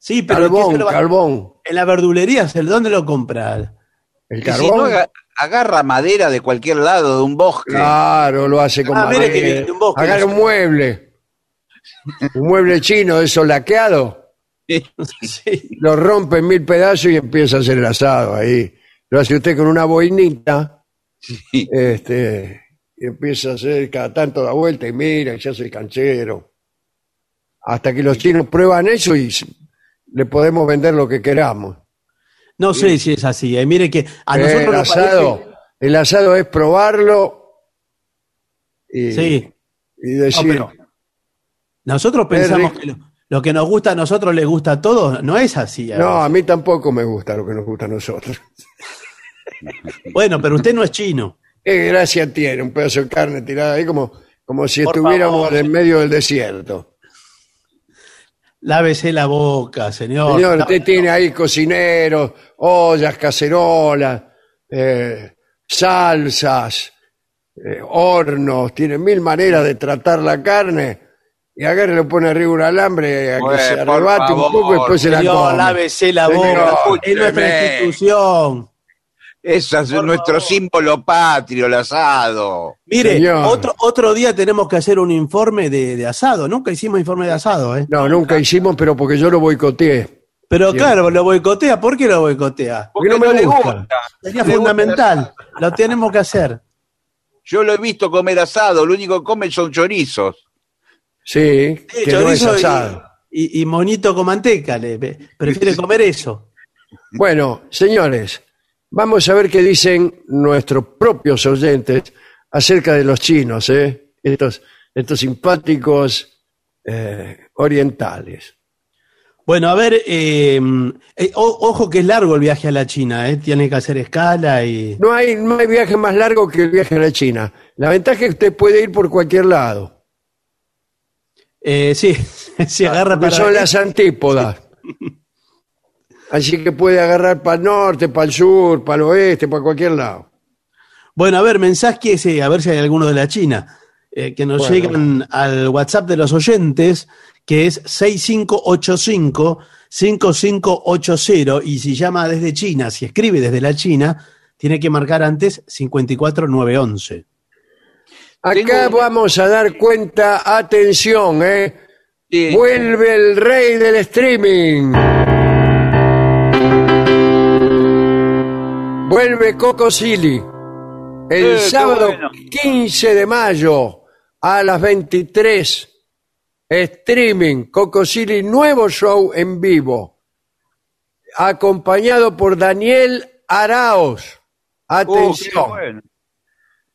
Sí, pero ¿qué carbón, lo carbón. en la verdulería, ¿se- ¿dónde lo compra? El Y si carbón, no, aga- agarra madera de cualquier lado, de un bosque. claro, lo hace con Ah, mire madera. que viene de un bosque, Agarra no un mueble, un mueble chino de esos laqueados, Sí. lo rompe en mil pedazos y empieza a hacer el asado ahí. Lo hace usted con una boinita, Sí. este, y empieza a hacer cada tanto da vuelta y mira y se hace el canchero. Hasta que los chinos prueban eso y le podemos vender lo que queramos. No sé si es así. eh. Mire que a nosotros el nos asado, parece- el asado es probarlo y, Sí. y decir, nosotros pensamos que lo, lo que nos gusta a nosotros les gusta a todos. No es así. a no, a mí tampoco me gusta lo que nos gusta a nosotros. Bueno, pero usted no es chino. ¿Qué gracia tiene un pedazo de carne tirada ahí como, como si Por estuviéramos favor. en medio del desierto? Lávese la boca, señor. Señor, usted tiene ahí cocineros, ollas, cacerolas, eh, salsas, eh, hornos, tiene mil maneras de tratar la carne y agarre le pone arriba un alambre a que Pues, se arrebate un poco y después se la Señor, come. lávese la Señor, boca. Es nuestra institución. Es Por nuestro favor. símbolo patrio, el asado. Mire, Señor. otro, otro día tenemos que hacer un informe de, de asado. Nunca hicimos informe de asado, ¿eh? No, nunca hicimos, pero porque yo lo boicoteé. Pero Bien. claro, lo boicotea. ¿Por qué lo boicotea? Porque no me le gusta. Sería gusta fundamental. Lo tenemos que hacer. Yo lo he visto comer asado, lo único que come son chorizos. Sí, Sí, que no es chorizo y- asado. y, y monito con manteca. Le, prefiere comer eso. Bueno, señores, vamos a ver qué dicen nuestros propios oyentes acerca de los chinos, ¿eh? estos, estos simpáticos eh, orientales. Bueno, a ver, eh, eh, o- ojo que es largo el viaje a la China, ¿eh? Tiene que hacer escala y... No hay, no hay viaje más largo que el viaje a la China. La ventaja es que usted puede ir por cualquier lado, Eh, sí, sí, agarra porque para... son las antípodas. Así que puede agarrar para el norte, para el sur, para el oeste, para cualquier lado. Bueno, a ver, mensajes, eh, a ver si hay alguno de la China, eh, que nos Bueno. llegan al WhatsApp de los oyentes, que es 6585-5580, y si llama desde China, si escribe desde la China, tiene que marcar antes 54911. Acá Tengo- vamos a dar cuenta, atención, ¿eh? Sí. Vuelve el rey del streaming. Vuelve Coco Silly. El Eh, sábado bueno. 15 de mayo a las 23. Streaming Coco Silly, nuevo show en vivo. Acompañado por Daniel Araos. Uh, Atención bueno.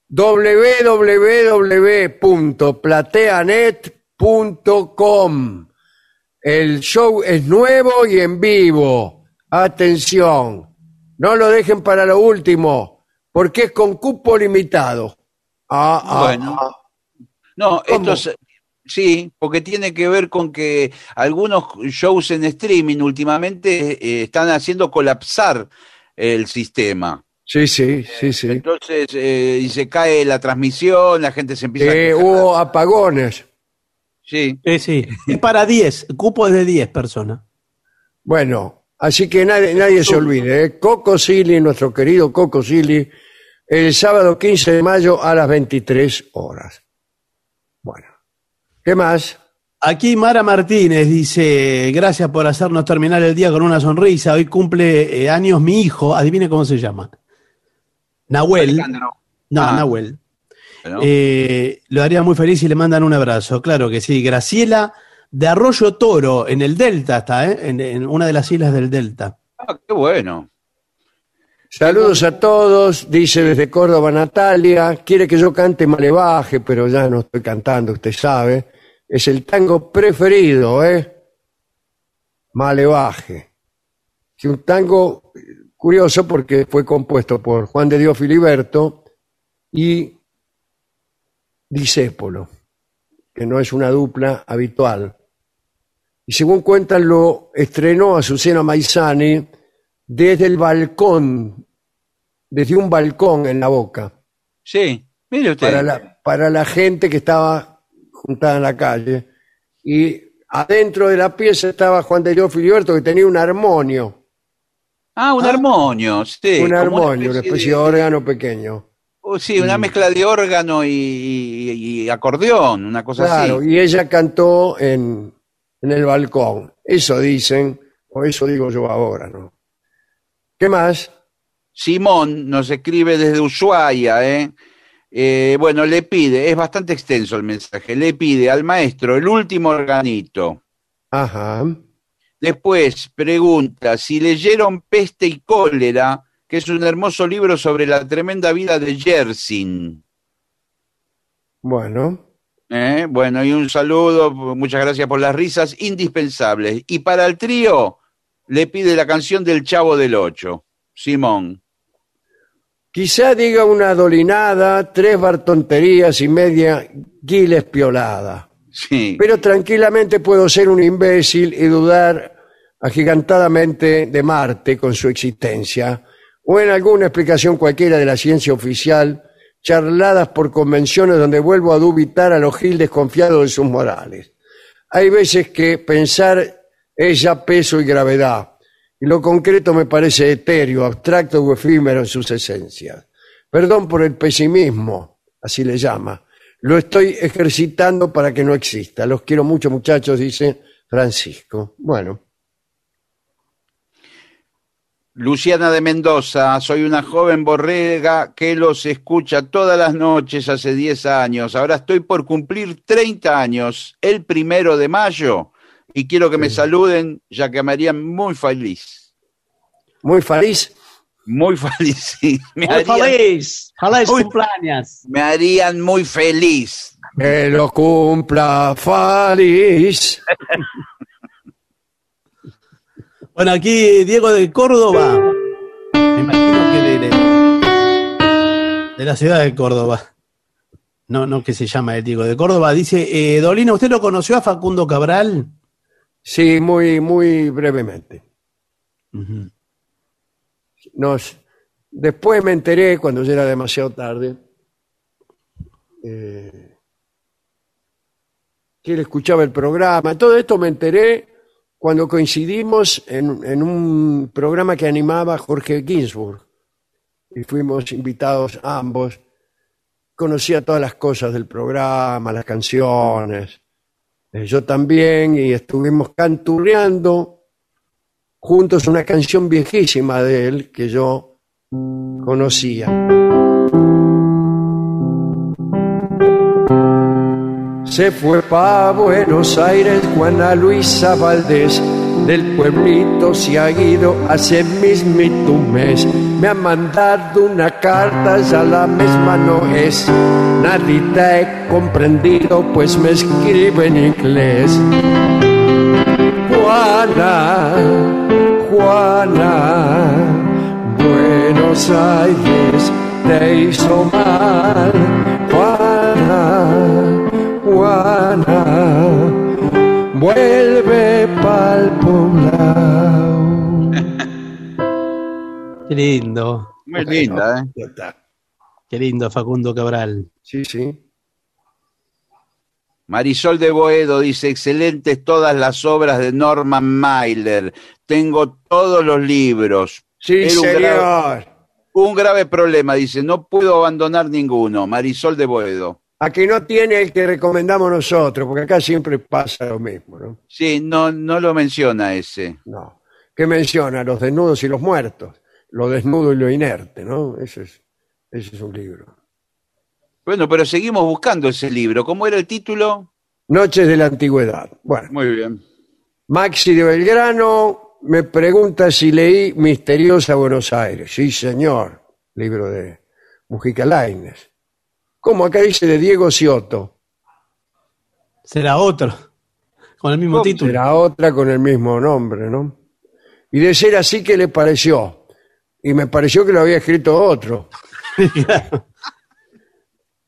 www.plateanet.com. El show es nuevo y en vivo. Atención, no lo dejen para lo último, porque es con cupo limitado. Ah, ah, Bueno. ah. No, ¿Cómo? estos sí, porque tiene que ver con que algunos shows en streaming últimamente eh, están haciendo colapsar el sistema. Sí, sí, sí, sí. Entonces, eh, y se cae la transmisión, la gente se empieza Eh, a quejar. hubo apagones. Sí. Eh, sí, es para 10, el cupo es de 10 personas. Bueno, así que nadie, nadie se olvide. ¿eh? Coco Silly, nuestro querido Coco Silly, el sábado 15 de mayo a las 23 horas. Bueno, ¿qué más? Aquí Mara Martínez dice, gracias por hacernos terminar el día con una sonrisa. Hoy cumple eh, años mi hijo, adivine cómo se llama. Nahuel. Alejandro. No, Ah. Nahuel. Eh, lo haría muy feliz y le mandan un abrazo. Claro que sí. Graciela de Arroyo Toro, en el Delta está, ¿eh? en, en una de las islas del Delta. Ah, qué bueno. Saludos a todos, dice desde Córdoba Natalia. Quiere que yo cante Malevaje, pero ya no estoy cantando, usted sabe. Es el tango preferido, ¿eh? Malevaje. Es un tango curioso porque fue compuesto por Juan de Dios Filiberto y Disépolo, que no es una dupla habitual. Y según cuentan, lo estrenó Azucena Maizani desde el balcón, desde un balcón en la boca, Sí, mire usted. para la, para la gente que estaba juntada en la calle. Y adentro de la pieza estaba Juan de Dios Filiberto, que tenía un armonio, Ah, un armonio, sí. un armonio, una especie de órgano pequeño. Oh, sí, una mezcla de órgano y, y- y acordeón, una cosa Claro, así. y ella cantó en, en el balcón. Eso dicen, o eso digo yo ahora, ¿no? ¿Qué más? Simón nos escribe desde Ushuaia, ¿eh? Eh, bueno, le pide, es bastante extenso el mensaje, le pide al maestro el último organito. Ajá. Después pregunta si leyeron Peste y Cólera, que es un hermoso libro sobre la tremenda vida de Yersin. Bueno. ¿Eh? Bueno, y un saludo, muchas gracias por las risas indispensables. Y para el trío, le pide la canción del Chavo del Ocho, Simón. Quizá diga una dolinada, tres bartonterías y media guiles piolada. Sí. Pero tranquilamente puedo ser un imbécil y dudar agigantadamente de Marte con su existencia, o en alguna explicación cualquiera de la ciencia oficial, charladas por convenciones donde vuelvo a dubitar a los gil desconfiados de sus morales. Hay veces que pensar es ya peso y gravedad, y lo concreto me parece etéreo, abstracto o efímero en sus esencias. Perdón por el pesimismo, así le llama. Lo estoy ejercitando para que no exista. Los quiero mucho, muchachos, dice Francisco. Bueno, Luciana de Mendoza, soy una joven borrega que los escucha todas las noches hace 10 años. Ahora estoy por cumplir 30 años, el primero de mayo, y quiero que me saluden, ya que me harían muy feliz. muy feliz. Muy feliz, sí. Me, Muy harían, feliz, feliz Uy. cumpleaños. me harían muy feliz. Que lo cumpla feliz. Bueno, aquí Diego de Córdoba. Me imagino que de, de- de la ciudad de Córdoba. No, no que se llama el Diego de Córdoba. Dice, eh, Dolina, ¿usted lo conoció a Facundo Cabral? Sí, muy, muy brevemente. Nos, después me enteré, cuando ya era demasiado tarde, eh, que él escuchaba el programa. Todo esto me enteré cuando coincidimos en, en un programa que animaba Jorge Ginsburg. Y fuimos invitados ambos. Conocía todas las cosas del programa, las canciones. Eh, yo también, y estuvimos canturreando juntos una canción viejísima de él que yo conocía. Se fue pa' Buenos Aires Juana Luisa Valdés, del pueblito se ha ido hace mismito un mes. Me ha mandado una carta, ya la misma no es. Nadie te he comprendido, pues me escribe en inglés. Juana, Juana, Buenos Aires te hizo mal. Lindo, Muy linda, ¿eh? Ya está. qué lindo Facundo Cabral. Sí, sí. Marisol de Boedo dice, excelentes todas las obras de Norman Mailer. Tengo todos los libros. Sí, Era un señor. grave- Un grave problema, dice, no puedo abandonar ninguno. Marisol de Boedo. Aquí no tiene el que recomendamos nosotros, porque acá siempre pasa lo mismo, ¿no? Sí, no, no lo menciona ese. No. ¿Qué menciona? Los desnudos y los muertos. Lo desnudo y lo inerte, ¿no? Ese es, ese es un libro. Bueno, pero seguimos buscando ese libro. ¿Cómo era el título? Noches de la Antigüedad. Bueno, Muy bien. Maxi de Belgrano me pregunta si leí Misteriosa Buenos Aires. Sí, señor. Libro de Mujica Lainez. ¿Cómo acá dice de Diego Cioto? Será otro, con el mismo ¿Cómo título. Era otra con el mismo nombre, ¿no? Y de ser así, ¿qué le pareció? Y me pareció que lo había escrito otro.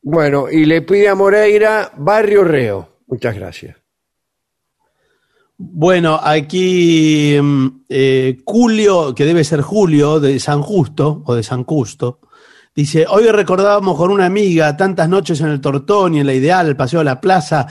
Bueno, y le pide a Moreira Barrio Reo. Muchas gracias. Bueno, aquí mm, eh, Julio, que debe ser Julio, de San Justo o de San Justo, dice, hoy recordábamos con una amiga tantas noches en el Tortón y en la Ideal, el Paseo a la Plaza,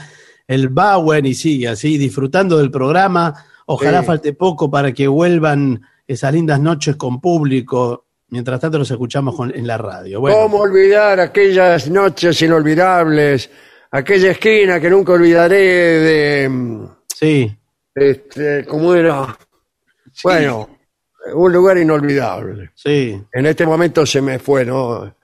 el Bowen y sigue así, disfrutando del programa. Ojalá Sí. falte poco para que vuelvan esas lindas noches con público. Mientras tanto los escuchamos con- en la radio. Bueno, ¿Cómo olvidar aquellas noches inolvidables? Aquella esquina que nunca olvidaré de... sí, Este, ¿Cómo era? Bueno, un lugar inolvidable. sí. En este momento se me fue, ¿no?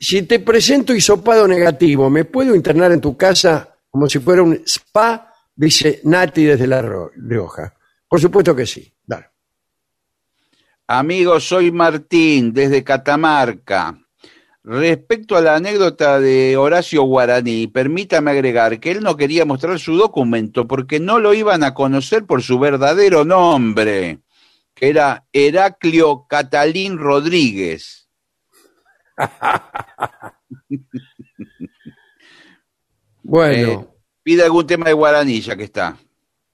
Si te presento hisopado negativo, ¿me puedo internar en tu casa como si fuera un spa? Dice Nati desde La Rioja. Por supuesto que sí. Dale. Amigo, soy Martín, desde Catamarca. Respecto a la anécdota de Horacio Guaraní, permítame agregar que él no quería mostrar su documento porque no lo iban a conocer por su verdadero nombre, que era Heraclio Catalín Rodríguez. Bueno, Eh, pide algún tema de guaraní, ya que está.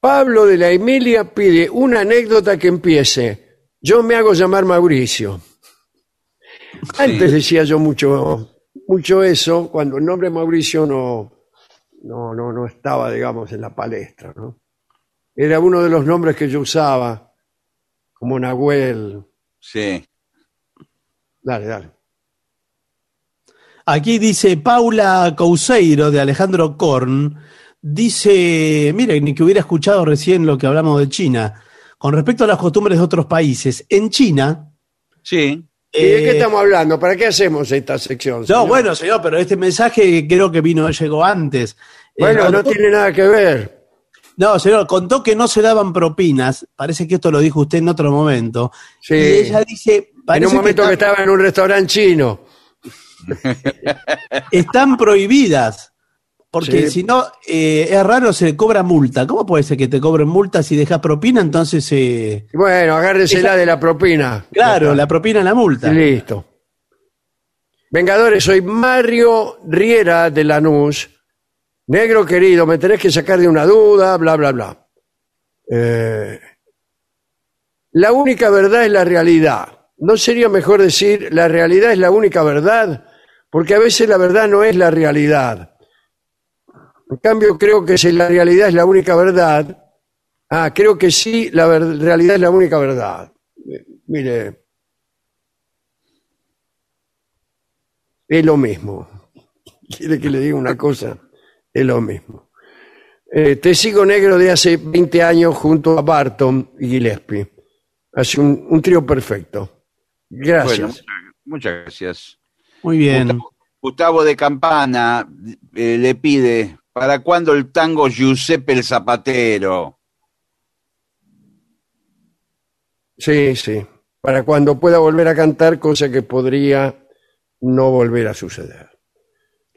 Pablo de la Emilia pide una anécdota que empiece. Yo me hago llamar Mauricio. Antes decía yo mucho, mucho eso, cuando el nombre Mauricio no, no, no, no estaba, digamos, en la palestra, ¿no? Era uno de los nombres que yo usaba, como Nahuel. Sí. Dale, dale. Aquí dice Paula Couseiro de Alejandro Korn. Dice, miren, ni que hubiera escuchado recién lo que hablamos de China. Con respecto a las costumbres de otros países, en China. Sí. ¿Y de qué eh, estamos hablando? ¿Para qué hacemos esta sección? No, señor? bueno, señor, pero este mensaje creo que vino, llegó antes. Eh, Bueno, no tiene nada que ver. No, señor, contó que no se daban propinas. Parece que esto lo dijo usted en otro momento. Sí. Y ella dice, En un momento que, están, estaba en un restaurante chino. están prohibidas. Porque Sí. si no, eh, es raro, se le cobra multa. ¿Cómo puede ser que te cobren multa si dejas propina? Entonces, eh, Bueno, agárresela Esa- de la propina. claro, la propina es la multa. Y listo. Vengadores, soy Mario Riera de Lanús. Negro querido, me tenés que sacar de una duda, bla, bla, bla. Eh, la única verdad es la realidad. ¿No sería mejor decir la realidad es la única verdad? Porque a veces la verdad no es la realidad. En cambio, creo que si la realidad es la única verdad, ah, creo que sí, la ver- realidad es la única verdad. Eh, Mire, es lo mismo. ¿Quiere que le diga una cosa? Es lo mismo. Eh, te sigo negro de hace 20 años junto a Barton y Gillespie. Hace un, un trío perfecto. Gracias. Bueno, muchas gracias. Muy bien. Gustavo, Gustavo de Campana eh, le pide, ¿para cuándo el tango Giuseppe el Zapatero? Sí, sí. Para cuando pueda volver a cantar, cosa que podría no volver a suceder.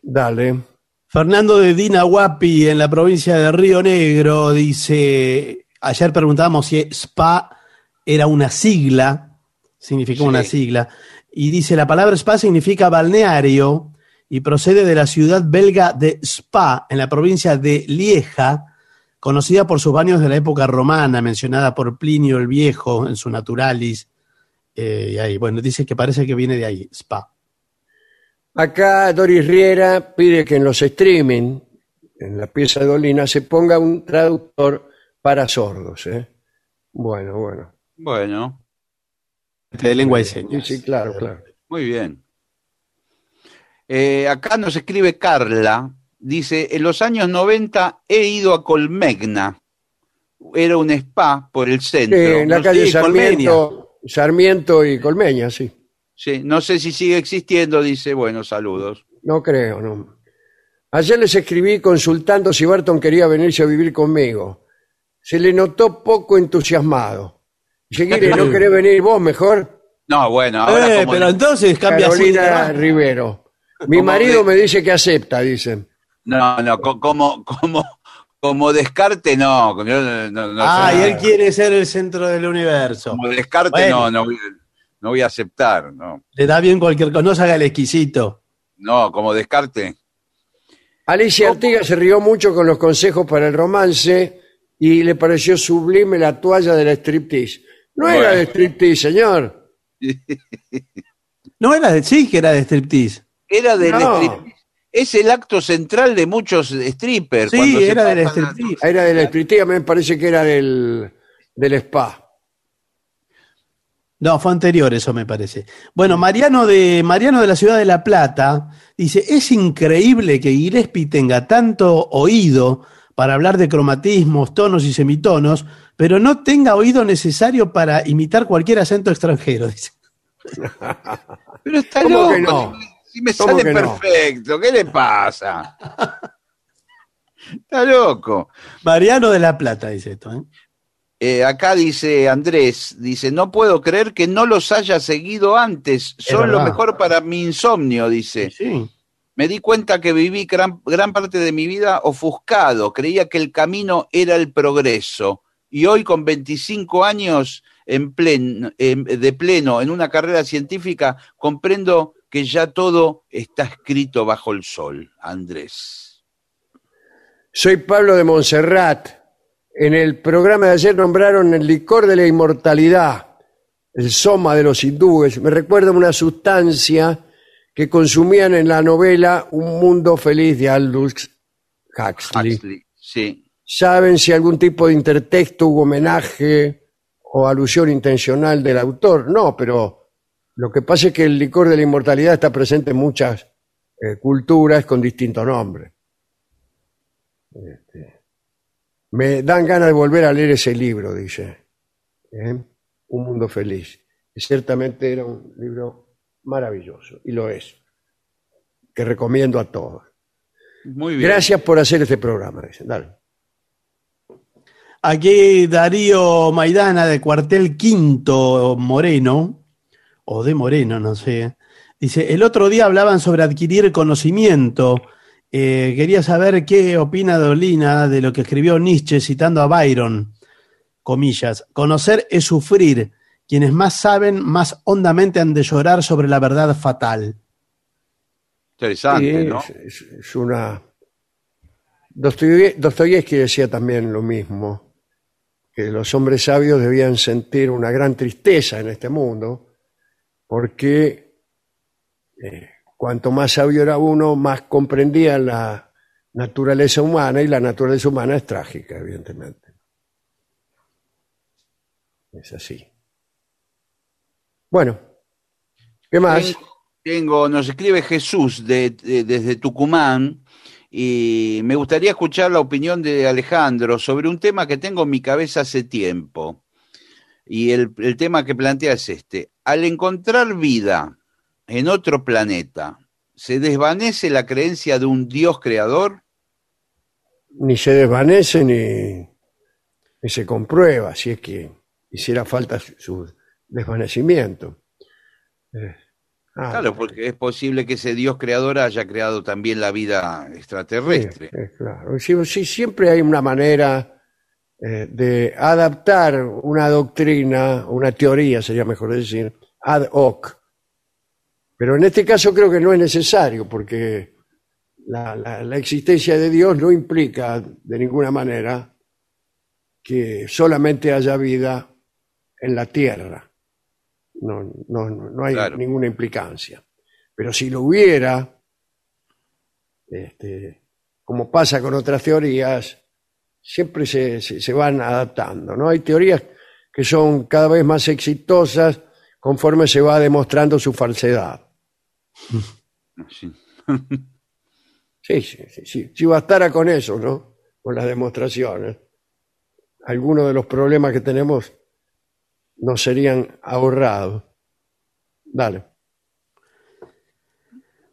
Dale. Fernando de Dinahuapi, en la provincia de Río Negro, dice, ayer preguntábamos si SPA era una sigla, significó Sí. una sigla, y dice, la palabra SPA significa balneario y procede de la ciudad belga de Spa, en la provincia de Lieja, conocida por sus baños de la época romana, mencionada por Plinio el Viejo en su Naturalis. Eh, y ahí, bueno, dice que parece que viene de ahí, Spa. Acá Doris Riera pide que en los streaming, en la pieza de Dolina, se ponga un traductor para sordos. ¿eh? Bueno, bueno. Bueno, De lengua de Sí, señas. sí, claro, claro. muy bien. Eh, acá nos escribe Carla, dice, en los años 90 he ido a Colmegna. Era un spa por el Sí, centro. en la no, calle Sarmiento, Sarmiento y Colmeña, sí. sí, no sé si sigue existiendo, dice, bueno, saludos. No creo, no. Ayer les escribí consultando si Barton quería venirse a vivir conmigo. Se le notó poco entusiasmado. Seguiré, ¿no querés venir vos mejor? No, bueno, ahora Eh, como- pero entonces cambia así de Carolina tema. Rivero. Mi marido de- me dice que acepta, dicen. No, no, co- como, como, como descarte, no. como yo no, no- no Ah, sé y nada. él quiere ser el centro del universo. Como descarte, Bueno. no, no, voy- no voy a aceptar, no. Le da bien cualquier cosa, no se haga el exquisito. No, como descarte. Alicia Artiga se rió mucho con los consejos para el romance y le pareció sublime la toalla de la striptease. No era de striptease, señor. No era de, sí que era de striptease. Era del No. strip- Es el acto central de muchos strippers. Sí, era del striptease. Era de la striptease, me parece que era del, del spa. No, fue anterior eso me parece. Bueno, Mariano de, Mariano de la ciudad de La Plata dice, es increíble que Gillespie tenga tanto oído para hablar de cromatismos, tonos y semitonos, pero no tenga oído necesario para imitar cualquier acento extranjero. Dice. Pero está ¿Cómo loco. que no? Si me ¿Cómo sale que no? perfecto, ¿qué le pasa? está loco. Mariano de La Plata dice esto. ¿eh? Eh, acá dice Andrés, dice, no puedo creer que no los haya seguido antes, son lo mejor para mi insomnio, dice. Sí. Me di cuenta que viví gran, gran parte de mi vida ofuscado, creía que el camino era el progreso. Y hoy con 25 años en pleno, de pleno en una carrera científica, comprendo que ya todo está escrito bajo el sol, Andrés. Soy Pablo de Montserrat. En el programa de ayer nombraron el licor de la inmortalidad, el soma de los hindúes. Me recuerda una sustancia que consumían en la novela Un mundo feliz de Aldous Huxley. Huxley, Sí. ¿Saben si algún tipo de intertexto hubo homenaje o alusión intencional del autor? No, pero lo que pasa es que el licor de la inmortalidad está presente en muchas eh, culturas con distintos nombres. Este, me dan ganas de volver a leer ese libro, dice. ¿eh? Un mundo feliz. Y ciertamente era un libro maravilloso, y lo es, que recomiendo a todos. Muy bien. Gracias por hacer este programa, dicen. Dale. Aquí Darío Maidana de Cuartel Quinto Moreno, o de Moreno, no sé. Dice, el otro día hablaban sobre adquirir conocimiento. Eh, quería saber qué opina Dolina de lo que escribió Nietzsche citando a Byron, comillas. Conocer es sufrir. Quienes más saben, más hondamente han de llorar sobre la verdad fatal. Interesante, Sí, ¿no? es, es- una... Dostoye- Dostoyevsky decía también lo mismo, que los hombres sabios debían sentir una gran tristeza en este mundo, porque eh, cuanto más sabio era uno, más comprendía la naturaleza humana, y la naturaleza humana es trágica, evidentemente. Es así. Bueno, ¿qué más? Tengo, nos escribe Jesús de- de- desde Tucumán y me gustaría escuchar la opinión de Alejandro sobre un tema que tengo en mi cabeza hace tiempo. Y el, el tema que plantea es este. Al encontrar vida en otro planeta, ¿se desvanece la creencia de un Dios creador? ni se desvanece ni, ni se comprueba si es que hiciera falta su, su desvanecimiento. Eh, ah, Claro, porque es posible que ese Dios creador haya creado también la vida extraterrestre. eh, claro. Sí, siempre hay una manera eh, de adaptar una doctrina, una teoría, sería mejor decir, ad hoc. Pero en este caso creo que no es necesario, porque la, la- la existencia de Dios no implica de ninguna manera que solamente haya vida en la tierra. No, no, no, hay Claro. ninguna implicancia. Pero si lo hubiera, este, como pasa con otras teorías, siempre se, se- se van adaptando. ¿no? Hay teorías que son cada vez más exitosas conforme se va demostrando su falsedad. Sí. Sí, sí, sí, sí. Si bastara con eso, ¿no? Con las demostraciones, algunos de los problemas que tenemos no serían ahorrados. Dale.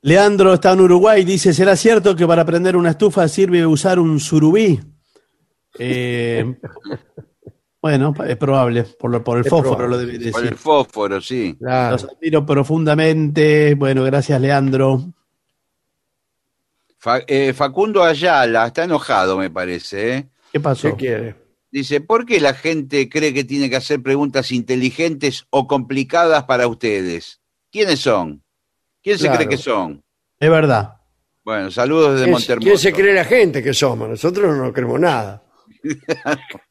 Leandro está en Uruguay, dice, ¿será cierto que para prender una estufa sirve usar un surubí? Eh, bueno, es probable, por, lo- por el Es fósforo probable, lo debe Con el decir. fósforo, sí. Claro. Los admiro profundamente. Bueno, gracias, Leandro. Fa- eh, Facundo Ayala está enojado, me parece. ¿eh? ¿Qué pasó? ¿Qué quiere? Dice, ¿por qué la gente cree que tiene que hacer preguntas inteligentes o complicadas para ustedes? ¿Quiénes son? ¿Quién se cree que son? Es verdad. Bueno, saludos desde ¿Quién, Montermoso. quién se cree la gente que somos? Nosotros no creemos nada.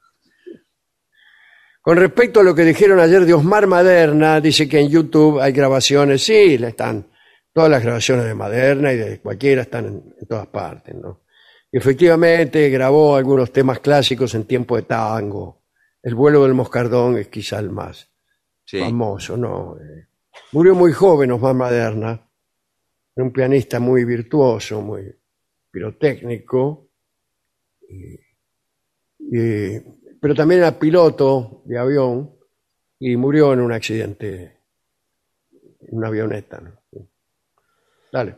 Con respecto a lo que dijeron ayer de Osmar Maderna, dice que en YouTube hay grabaciones, sí, le están todas las grabaciones de Maderna y de cualquiera están en, en todas partes, ¿no? Y efectivamente grabó algunos temas clásicos en tiempo de tango. El vuelo del moscardón es quizá el más Sí. famoso, ¿no? Eh, murió muy joven Osmar Maderna, un pianista muy virtuoso, muy pirotécnico, y- y- pero también era piloto de avión y murió en un accidente, en una avioneta. ¿no? Dale.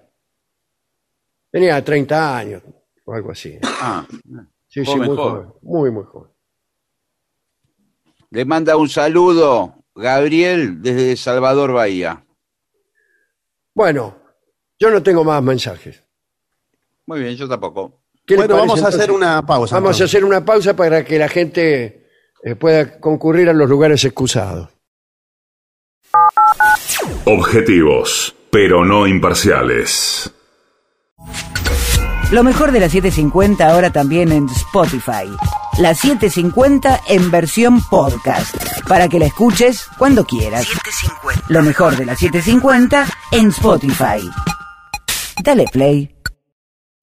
Tenía 30 años o algo así. Ah, Sí, sí, Joven, muy joven. joven, muy, muy joven. le manda un saludo Gabriel desde Salvador Bahía. Bueno, yo no tengo más mensajes. Muy bien, yo tampoco. ¿Qué le Bueno, parece, vamos a hacer una pausa. Vamos a hacer una pausa para que la gente eh, pueda concurrir a los lugares excusados. Objetivos, pero no imparciales. Lo mejor de la 750 ahora también en Spotify. La 750 en versión podcast. Para que la escuches cuando quieras. Lo mejor de la 750 en Spotify. Dale play.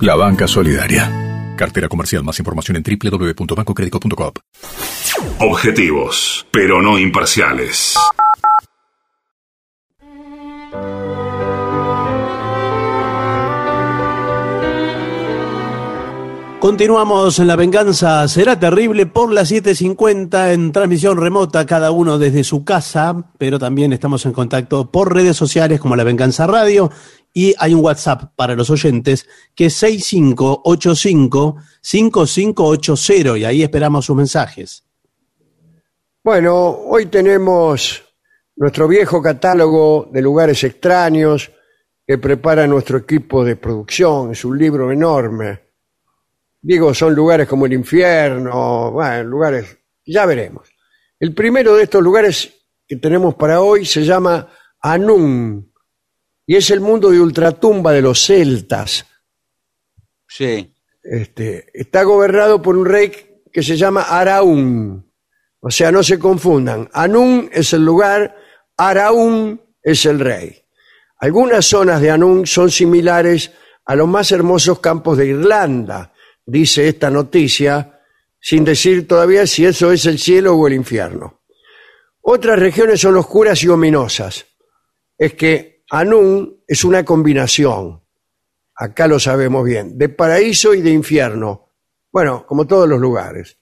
la banca solidaria. Cartera comercial. Más información en www.bancocredico.com. Objetivos, pero no imparciales. Continuamos en La Venganza Será Terrible por las 7.50 en transmisión remota, cada uno desde su casa, pero también estamos en contacto por redes sociales como La Venganza Radio y hay un WhatsApp para los oyentes que es 6585-5580 y ahí esperamos sus mensajes. Bueno, hoy tenemos nuestro viejo catálogo de lugares extraños que prepara nuestro equipo de producción. Es un libro enorme Digo, son lugares como el infierno, bueno, lugares, ya veremos. El primero de estos lugares que tenemos para hoy se llama Anun y es el mundo de ultratumba de los celtas. Sí. Este, está gobernado por un rey que se llama Araún. O sea, no se confundan. Anun es el lugar, Araún es el rey. Algunas zonas de Anun son similares a los más hermosos campos de Irlanda, dice esta noticia, sin decir todavía si eso es el cielo o el infierno. Otras regiones son oscuras y ominosas. Es que Anún es una combinación, acá lo sabemos bien, de paraíso y de infierno. Bueno, como todos los lugares.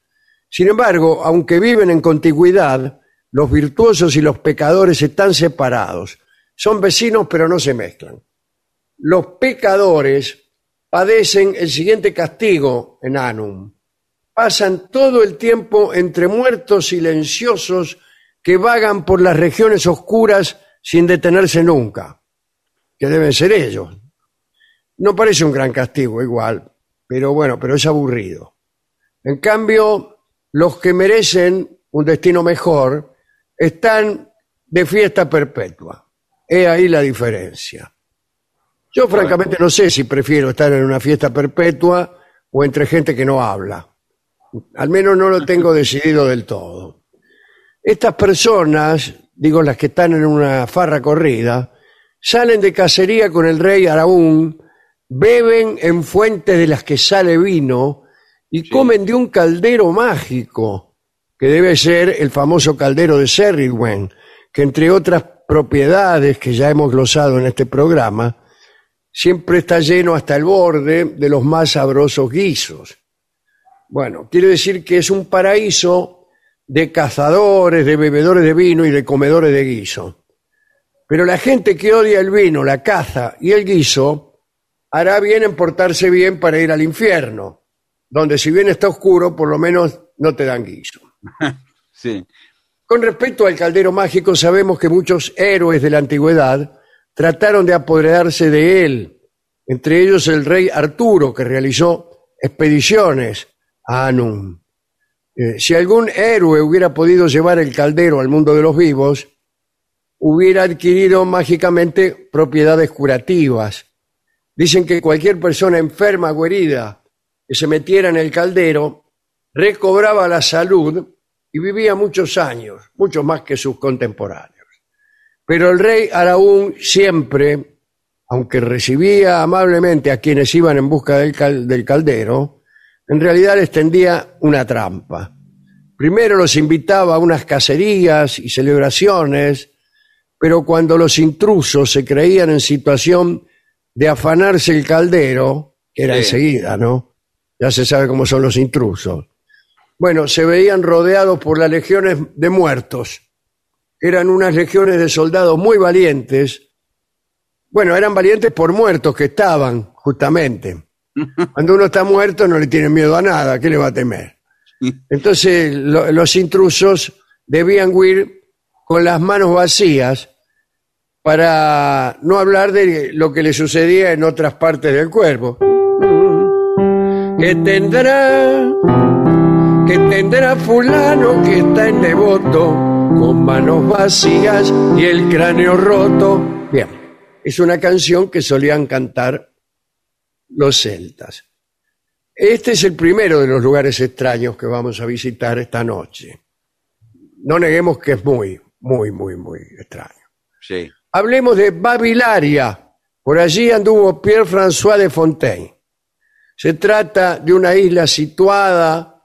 Sin embargo, aunque viven en contigüidad, los virtuosos y los pecadores están separados. Son vecinos pero no se mezclan. Los pecadores padecen el siguiente castigo en Anum. Pasan todo el tiempo entre muertos silenciosos que vagan por las regiones oscuras sin detenerse nunca, que deben ser ellos. No parece un gran castigo igual, pero bueno, pero es aburrido. En cambio, los que merecen un destino mejor están de fiesta perpetua. He ahí la diferencia. Yo francamente no sé si prefiero estar en una fiesta perpetua o entre gente que no habla. Al menos no lo tengo decidido del todo. Estas personas, digo las que están en una farra corrida, salen de cacería con el rey Araún, beben en fuentes de las que sale vino y comen de un caldero mágico, que debe ser el famoso caldero de Serridwen, que entre otras propiedades que ya hemos glosado en este programa, siempre está lleno hasta el borde de los más sabrosos guisos. Bueno, quiere decir que es un paraíso de cazadores, de bebedores de vino y de comedores de guiso. Pero la gente que odia el vino, la caza y el guiso, hará bien en portarse bien para ir al infierno, donde si bien está oscuro, por lo menos no te dan guiso. Sí. Con respecto al caldero mágico, sabemos que muchos héroes de la antigüedad trataron de apoderarse de él, entre ellos el rey Arturo, que realizó expediciones a Anum. Eh, si algún héroe hubiera podido llevar el caldero al mundo de los vivos, hubiera adquirido mágicamente propiedades curativas. Dicen que cualquier persona enferma o herida que se metiera en el caldero recobraba la salud y vivía muchos años, mucho más que sus contemporáneos. Pero el rey Araún siempre, aunque recibía amablemente a quienes iban en busca del, del caldero, en realidad les tendía una trampa. Primero los invitaba a unas cacerías y celebraciones, pero cuando los intrusos se creían en situación de afanarse el caldero, que era Sí. enseguida, ¿no? Ya se sabe cómo son los intrusos. Bueno, se veían rodeados por las legiones de muertos. Eran unas legiones de soldados muy valientes Bueno, eran valientes por muertos que estaban, justamente. Cuando uno está muerto no le tiene miedo a nada, ¿qué le va a temer? Entonces lo- los intrusos debían huir con las manos vacías para no hablar de lo que le sucedía en otras partes del cuerpo. Que tendrá, que tendrá fulano que está en devoto, con manos vacías y el cráneo roto. Bien, es una canción que solían cantar los celtas. Este es el primero de los lugares extraños que vamos a visitar esta noche. No neguemos que es muy, muy, muy, muy extraño. Sí. Hablemos de Babilaria. Por allí anduvo Pierre-François de Fontaine. Se trata de una isla situada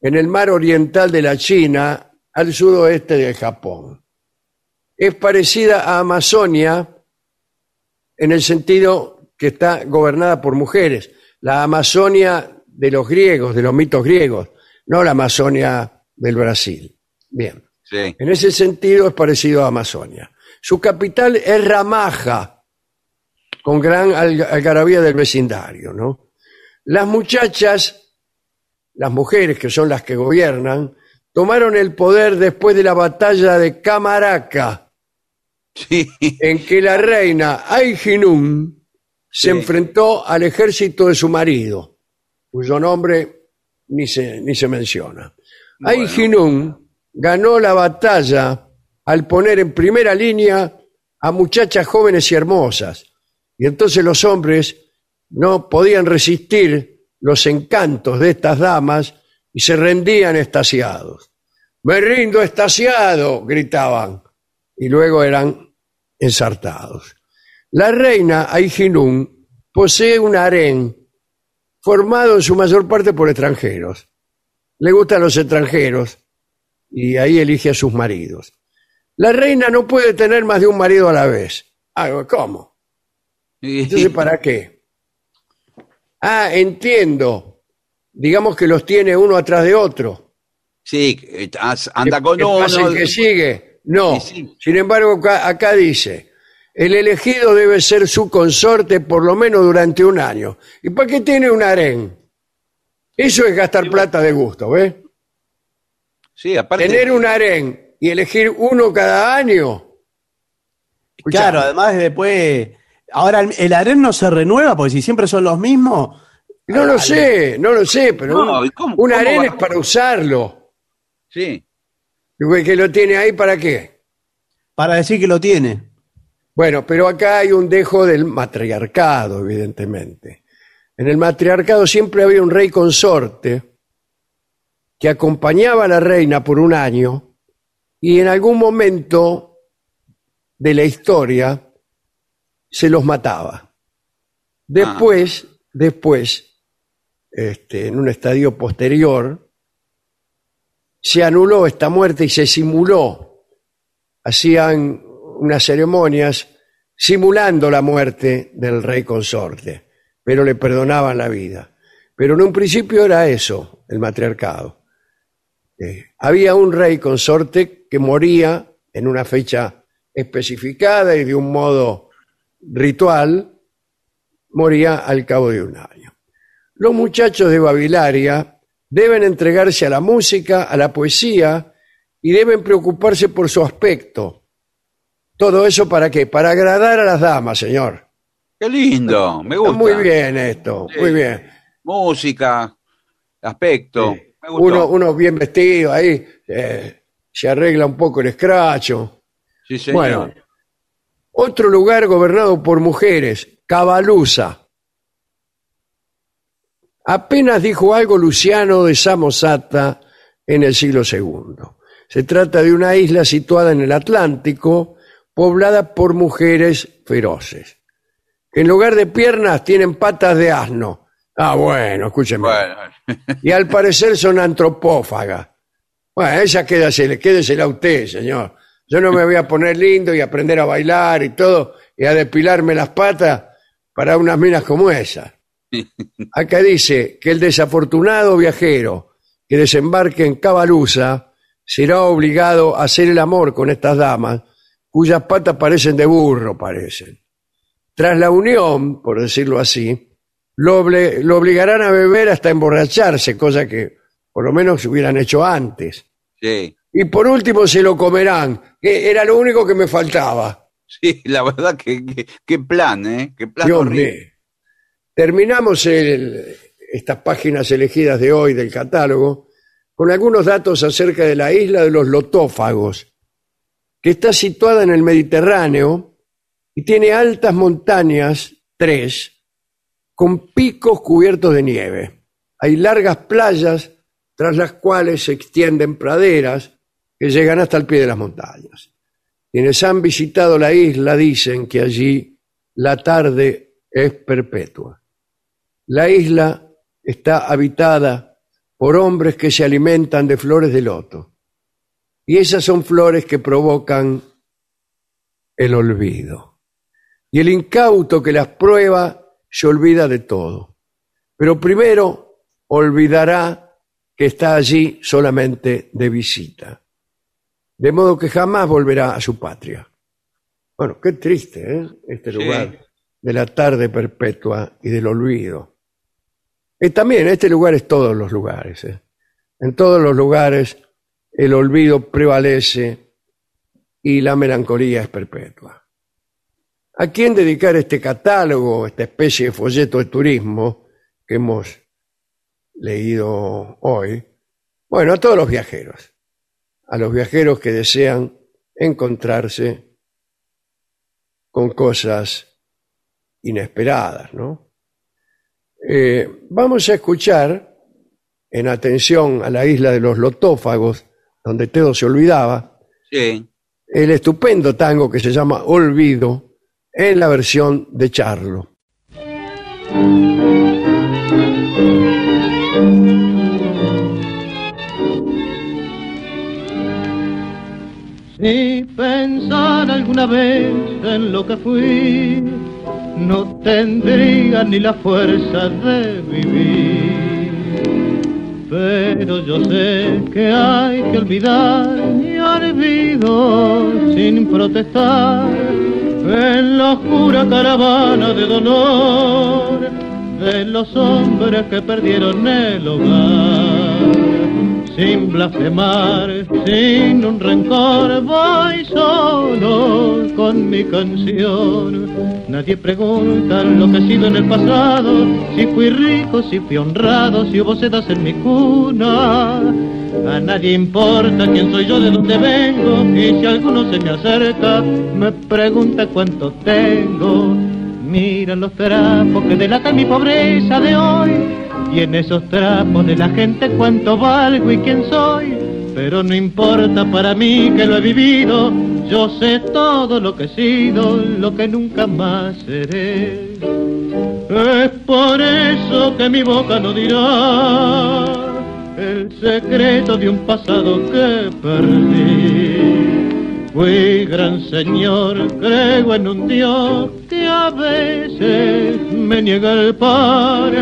en el mar oriental de la China, al sudoeste del Japón. Es parecida a Amazonia en el sentido que está gobernada por mujeres. La Amazonia de los griegos, de los mitos griegos, no la Amazonia del Brasil. Bien. Sí. En ese sentido es parecido a Amazonia. Su capital es Ramaja, con gran alga- algarabía del vecindario, ¿no? Las muchachas, las mujeres que son las que gobiernan, tomaron el poder después de la batalla de Camaraca, Sí. en que la reina Aijinun se enfrentó al ejército de su marido, cuyo nombre ni se, ni se menciona. Bueno. Aijinun ganó la batalla al poner en primera línea a muchachas jóvenes y hermosas, y entonces los hombres no podían resistir los encantos de estas damas y se rendían estasiados. Me rindo estasiado, gritaban, y luego eran ensartados. La reina Aijinun posee un harén formado en su mayor parte por extranjeros. Le gustan los extranjeros y ahí elige a sus maridos. La reina no puede tener más de un marido a la vez. Ah, ¿cómo? Entonces, ¿para qué? Ah, entiendo. Digamos que los tiene uno atrás de otro. Sí, eh, anda ¿Qué- con uno. el que sigue? No. Sin embargo, acá, acá dice, el elegido debe ser su consorte por lo menos durante un año. ¿Y para qué tiene un harén? Eso es gastar plata de gusto, ¿ves? Sí, aparte. Tener un harén y elegir uno cada año. Claro, además después. Ahora el, harén no se renueva, porque si siempre son los mismos. No lo sé, no lo sé, pero No, un, ¿y cómo- un harén es para usarlo. Sí. ¿Y ¿Que lo tiene ahí para qué? Para decir que lo tiene. Bueno, pero acá hay un dejo del matriarcado, evidentemente. En el matriarcado siempre había un rey consorte que acompañaba a la reina por un año y en algún momento de la historia se los mataba. Después, después, este, en un estadio posterior, se anuló esta muerte y se simuló hacían unas ceremonias simulando la muerte del rey consorte, pero le perdonaban la vida. Pero en un principio era eso, el matriarcado. Eh, había un rey consorte que moría en una fecha especificada y de un modo ritual, moría al cabo de un año. Los muchachos de Babilaria deben entregarse a la música, a la poesía y deben preocuparse por su aspecto. ¿Todo eso para qué? Para agradar a las damas, señor. Qué lindo, me Está gusta. muy bien esto, Sí. muy bien. Música, aspecto. Sí. Me gustó. Uno, uno bien vestido ahí, eh, se arregla un poco el escracho. Sí, señor. Bueno, otro lugar gobernado por mujeres, Cabalusa. Apenas dijo algo Luciano de Samosata en el siglo II. Se trata de una isla situada en el Atlántico, poblada por mujeres feroces. que En lugar de piernas tienen patas de asno. Ah, bueno, escúcheme. Bueno, Y al parecer son antropófagas. Bueno, esa quédasela, quédesela usted, señor. Yo no me voy a poner lindo y aprender a bailar y todo, y a depilarme las patas para unas minas como esas. Acá dice que el desafortunado viajero que desembarque en Cabalusa será obligado a hacer el amor con estas damas, cuyas patas parecen de burro, parecen. Tras la unión, por decirlo así, lo, obli- lo obligarán a beber hasta emborracharse, cosa que por lo menos hubieran hecho antes. Sí, Y por último se lo comerán, que era lo único que me faltaba. sí, la verdad que, plan, ¿eh? Qué plan Dios horrible. mío. Terminamos el- estas páginas elegidas de hoy del catálogo con algunos datos acerca de la isla de los lotófagos, que está situada en el Mediterráneo y tiene altas montañas, tres, con picos cubiertos de nieve. Hay largas playas tras las cuales se extienden praderas que llegan hasta el pie de las montañas. Quienes han visitado la isla dicen que allí la tarde es perpetua. La isla está habitada por hombres que se alimentan de flores de loto. Y esas son flores que provocan el olvido. Y el incauto que las prueba se olvida de todo. Pero primero olvidará que está allí solamente de visita. De modo que jamás volverá a su patria. Bueno, qué triste, ¿eh? Este Sí. lugar de la tarde perpetua y del olvido. Y también este lugar es todos los lugares. ¿eh? En todos los lugares el olvido prevalece y la melancolía es perpetua. ¿A quién dedicar este catálogo, esta especie de folleto de turismo que hemos leído hoy? Bueno, a todos los viajeros, a los viajeros que desean encontrarse con cosas inesperadas, ¿no? Eh, vamos a escuchar, en atención a la isla de los lotófagos, donde todo se olvidaba, Sí. el estupendo tango que se llama Olvido en la versión de Charlo. Si pensar alguna vez en lo que fui, no tendría ni la fuerza de vivir. Pero yo sé que hay que olvidar y olvido sin protestar en la oscura caravana de dolor de los hombres que perdieron el hogar sin blasfemar, sin un rencor, voy solo con mi canción. Nadie pregunta lo que he sido en el pasado, si fui rico, si fui honrado, si hubo sedas en mi cuna. A nadie importa quién soy yo, de dónde vengo, y si alguno se me acerca, me pregunta cuánto tengo. Mira los trapos que delatan mi pobreza de hoy y en esos trapos de la gente cuánto valgo y quién soy. Pero no importa para mí que lo he vivido, yo sé todo lo que he sido, lo que nunca más seré. Es por eso que mi boca no dirá el secreto de un pasado que perdí. Fui gran señor, creo en un Dios a veces me niega el par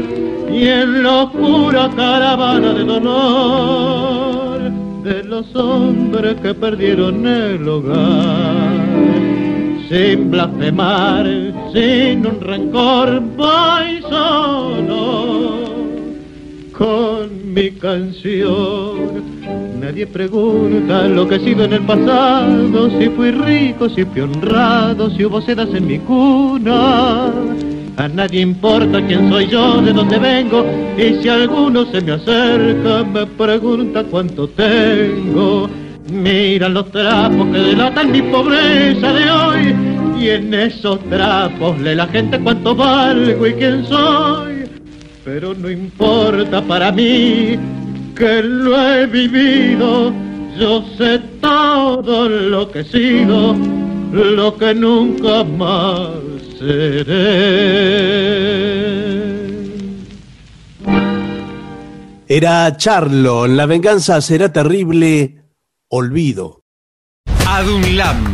y en la oscura caravana de dolor de los hombres que perdieron el hogar. Sin blasfemar, sin un rencor, voy solo con mi canción. Nadie pregunta lo que he sido en el pasado, si fui rico, si fui honrado, si hubo sedas en mi cuna. A nadie importa quién soy yo, de dónde vengo, y si alguno se me acerca, me pregunta cuánto tengo. Mira los trapos que delatan mi pobreza de hoy, y en esos trapos lee la gente cuánto valgo y quién soy. Pero no importa para mí que lo he vivido, yo sé todo lo que he sido, lo que nunca más seré. Era Charlo, La venganza será terrible, olvido. ADUNLAM,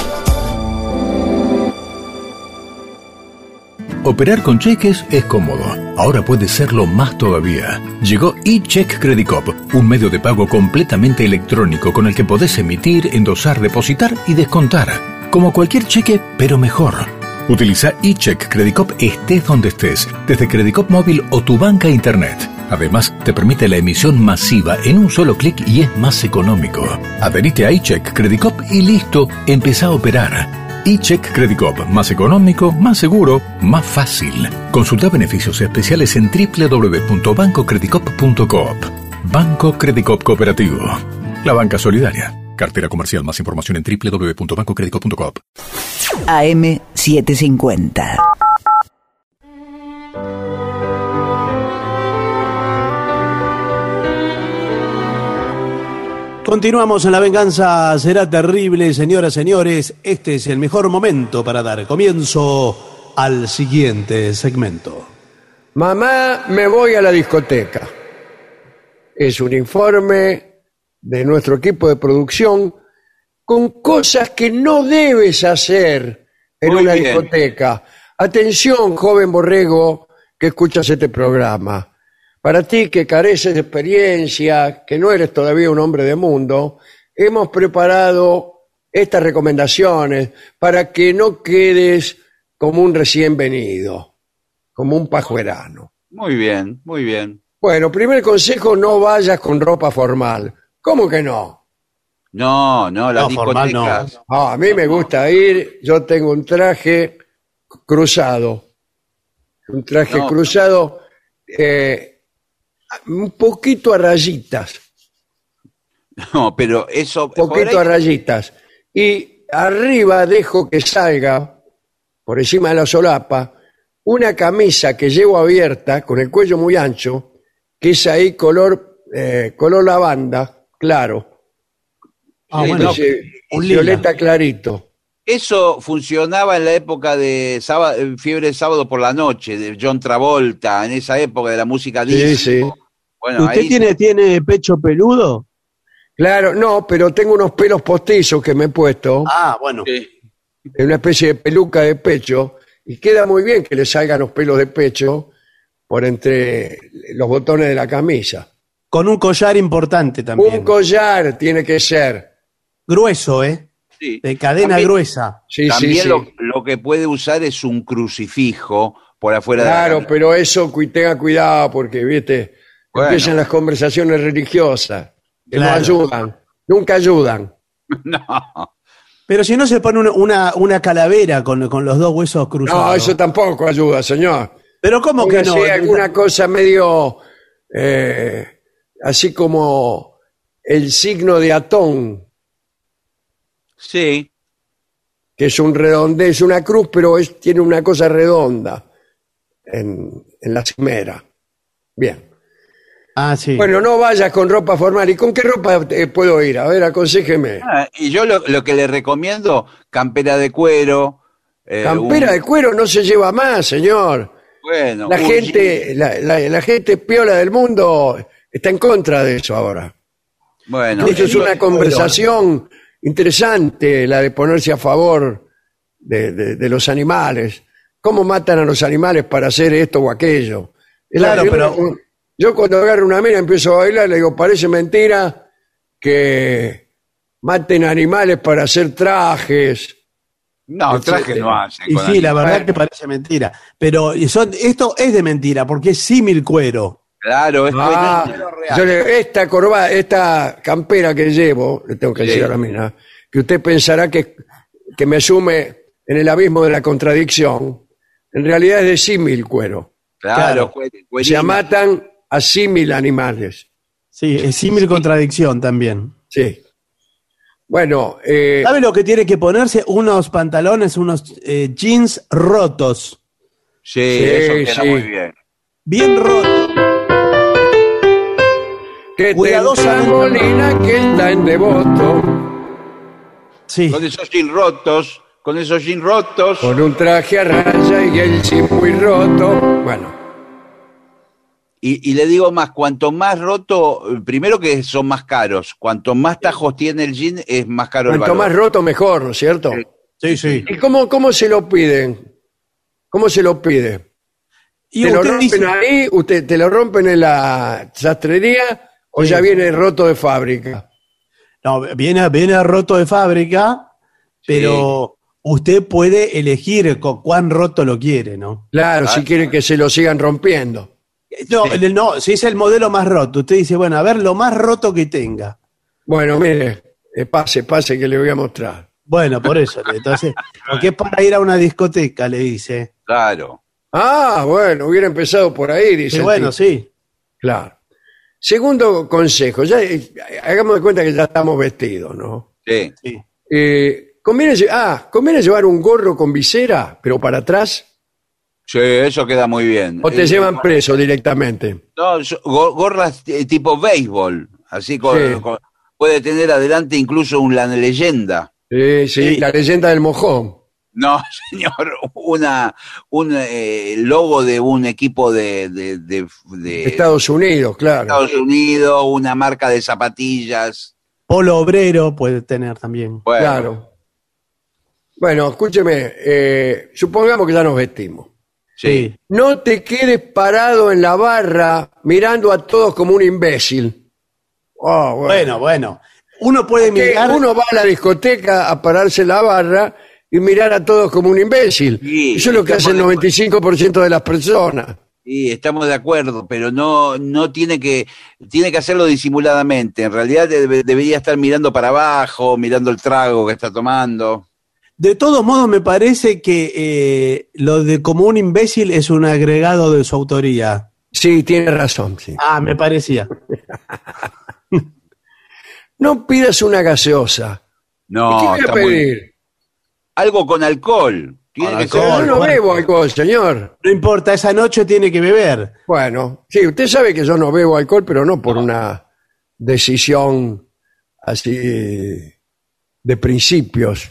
Operar con cheques es cómodo. Ahora puede serlo más todavía. Llegó eCheck Credit Cop, un medio de pago completamente electrónico con el que podés emitir, endosar, depositar y descontar. Como cualquier cheque, pero mejor. Utiliza eCheck Credit Cop estés donde estés, desde Credit Cop móvil o tu banca internet. Además, te permite la emisión masiva en un solo clic y es más económico. Adherite a iCheck Credit Cop y listo, empezá a operar. iCheck Credit Cop, más económico, más seguro, más fácil. Consulta beneficios especiales en www.bancocreditcop.coop. Banco Credit Cop Cooperativo. La banca solidaria. Cartera comercial. Más información en www.bancocreditcop.coop. AM750. Continuamos en La Venganza Será Terrible, señoras, señores. Este es el mejor momento para dar comienzo al siguiente segmento. Mamá, me voy a la discoteca. Es un informe de nuestro equipo de producción con cosas que no debes hacer en Muy una bien. discoteca. Atención, joven borrego que escuchas este programa. Para ti que careces de experiencia, que no eres todavía un hombre de mundo, hemos preparado estas recomendaciones para que no quedes como un recién venido, como un pajuerano. Muy bien, muy bien. Bueno, primer consejo, no vayas con ropa formal. ¿Cómo que no? No, no, las No, formal no. discotecas. Ah, a mí me gusta ir, yo tengo un traje cruzado. Un traje No. cruzado eh, un poquito a rayitas, No, pero eso. un poquito a rayitas. Y arriba dejo que salga, por encima de la solapa, una camisa que llevo abierta, con el cuello muy ancho, que es ahí color, eh, color lavanda, claro. Ah, Sí, bueno, lila. violeta clarito. Eso funcionaba en la época de sábado, eh, Fiebre de Sábado por la Noche, de John Travolta, en esa época de la música Sí, disco. sí. Bueno, ¿Usted ahí tiene, tiene pecho peludo? Claro, no, pero tengo unos pelos postizos que me he puesto, Ah, bueno. En una especie de peluca de pecho, y queda muy bien que le salgan los pelos de pecho por entre los botones de la camisa. Con un collar importante también. Un collar tiene que ser. Grueso, ¿eh? sí. De cadena También- gruesa. Sí, También sí, sí. Lo, lo que puede usar es un crucifijo por afuera de la Claro, pero eso tenga cuidado porque, viste, Bueno. empiezan las conversaciones religiosas que no ayudan, nunca ayudan. No, Pero si no se pone una, una, una calavera con, con los dos huesos cruzados. No, eso tampoco ayuda, señor. Pero ¿cómo que no? Alguna cosa medio eh, así como el signo de Atón, sí. que es un redondez, una cruz, pero es, tiene una cosa redonda en, en la cimera. Bien. Ah, sí. Bueno, no vayas con ropa formal. ¿Y con qué ropa eh, puedo ir? A ver, aconsejeme. Ah, y yo lo, lo que le recomiendo, campera de cuero. eh, Campera un- de cuero no se lleva más, señor. Bueno, La gente, la, la- la gente piola del mundo está en contra de eso ahora. Bueno, Eso es una conversación interesante, la de ponerse a favor de, de- de los animales. ¿Cómo matan a los animales para hacer esto o aquello? Es Claro, pero- Yo cuando agarro una mina empiezo a bailar, le digo, parece mentira que maten animales para hacer trajes. No, traje no hace. y sí, la verdad que parece mentira. Pero son, esto es de mentira, porque es símil cuero. Claro, es Ah, buenísimo. yo le- esta corbata, esta campera que llevo, le tengo que Sí. decir a la mina, que usted pensará que, que me sume en el abismo de la contradicción, en realidad es de símil cuero. Claro, claro. cuer- Se matan a símil animales. Sí, es símil contradicción también. Sí. Bueno, eh, ¿Sabe lo que tiene que ponerse? Unos pantalones, unos eh, jeans rotos. Sí, Sí, eso queda sí. muy bien. Bien rotos. que cuidadosamente. Molina que está en devoto, Sí. Con esos jeans rotos, con esos jeans rotos. con un traje a raya y el sí muy roto. Bueno, Y, y le digo más, cuanto más roto, primero que son más caros, cuanto más tajos tiene el jean es más caro el Cuanto más roto, mejor, ¿no es cierto? Sí, sí. ¿Y cómo, cómo se lo piden? ¿Cómo se lo pide? Y ¿Te lo usted rompen dice, ahí? ¿Usted te lo rompen en la sastrería o ya viene roto de fábrica? no, viene, viene roto de fábrica, pero usted puede elegir con cuán roto lo quiere, ¿no? Claro, si quieren que se lo sigan rompiendo. No, el- no, si es el modelo más roto, usted dice, bueno, a ver lo más roto que tenga. Bueno, mire, eh, pase, pase que le voy a mostrar. Bueno, por eso, entonces, porque es para ir a una discoteca, le dice. Claro. Ah, bueno, hubiera empezado por ahí, dice. Y el bueno, sí. Claro. Segundo consejo, ya eh, hagamos de cuenta que ya estamos vestidos, ¿no? Sí. sí. Eh, conviene, ah, conviene llevar un gorro con visera, pero para atrás, Sí, eso queda muy bien. o te llevan preso directamente. No, gorras tipo béisbol, así con, Sí. con- puede tener adelante incluso una leyenda. Sí, sí, la leyenda del mojón. No, señor, una un eh, logo de un equipo de, de, de- de Estados Unidos, claro. Estados Unidos, una marca de zapatillas. Polo obrero puede tener también. Bueno, Claro. Bueno, escúcheme, eh, supongamos que ya nos vestimos. Sí. No te quedes parado en la barra mirando a todos como un imbécil. Ah, bueno. Bueno, bueno. Uno puede mirar. uno va a la discoteca a pararse en la barra y mirar a todos como un imbécil. Sí, Eso es lo que hace el estamos 95% de las personas. Sí, estamos de acuerdo, pero no, no tiene que, tiene que hacerlo disimuladamente. En realidad debe- debería estar mirando para abajo, mirando el trago que está tomando. De todos modos, me parece que eh, lo de como un imbécil es un agregado de su autoría. Sí, tiene razón. sí. Ah, me parecía. No pidas una gaseosa. No, ¿Y ¿Qué voy muy- pedir? algo con alcohol. Tiene Con que alcohol. ser- Yo no bueno. bebo alcohol, señor. No importa, esa noche tiene que beber. Bueno, sí, usted sabe que yo no bebo alcohol, pero no por una decisión así de principios,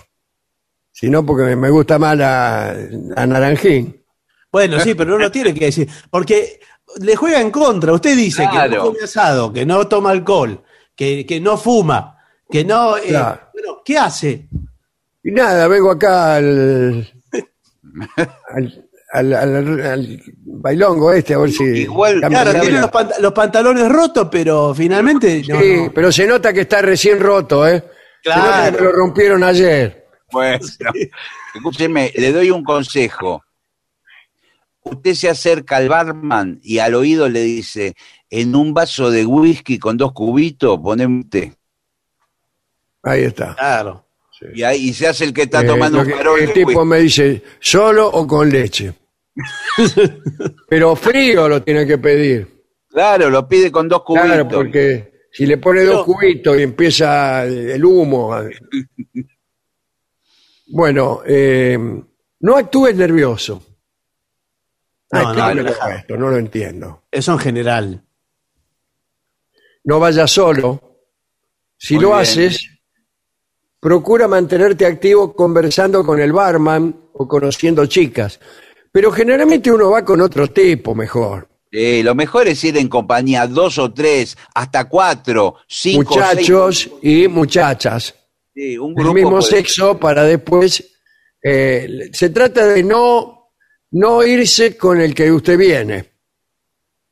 sino porque me gusta más la, la naranjín. Bueno, sí, pero no lo tiene que decir. Porque le juega en contra. Usted dice que Claro. no come asado, que no toma alcohol, que, que no fuma, que no. eh, Claro. bueno, ¿qué hace? Y nada, vengo acá al, al, al- al- al bailongo este, a ver si... Igual, Claro, la tiene los, pant- los pantalones rotos, pero finalmente. no, Sí, no. pero se nota que está recién roto, ¿eh? Se nota Claro. que me lo rompieron ayer. Bueno, escúcheme, le doy un consejo. Usted se acerca al barman y al oído le dice, en un vaso de whisky con dos cubitos, poneme té. Ahí está. Claro. Y ahí y se hace el que está Eh, tomando un farol el de tipo whisky. me dice, ¿solo o con leche? Pero frío lo tiene que pedir. Claro, lo pide con dos cubitos. Claro, porque si le pone dos cubitos y empieza el humo. Bueno, eh, no actúes nervioso. Ah, No, no, explíquemelo no. esto, no lo entiendo. Eso en general. No vayas solo. Si Muy lo bien. haces, procura mantenerte activo conversando con el barman o conociendo chicas. Pero generalmente uno va con otro tipo mejor. Sí, lo mejor es ir en compañía, dos o tres, hasta cuatro, cinco, Muchachos y muchachas. Sí, un del mismo puede- sexo para después. eh, se trata de no, no irse con el que usted viene.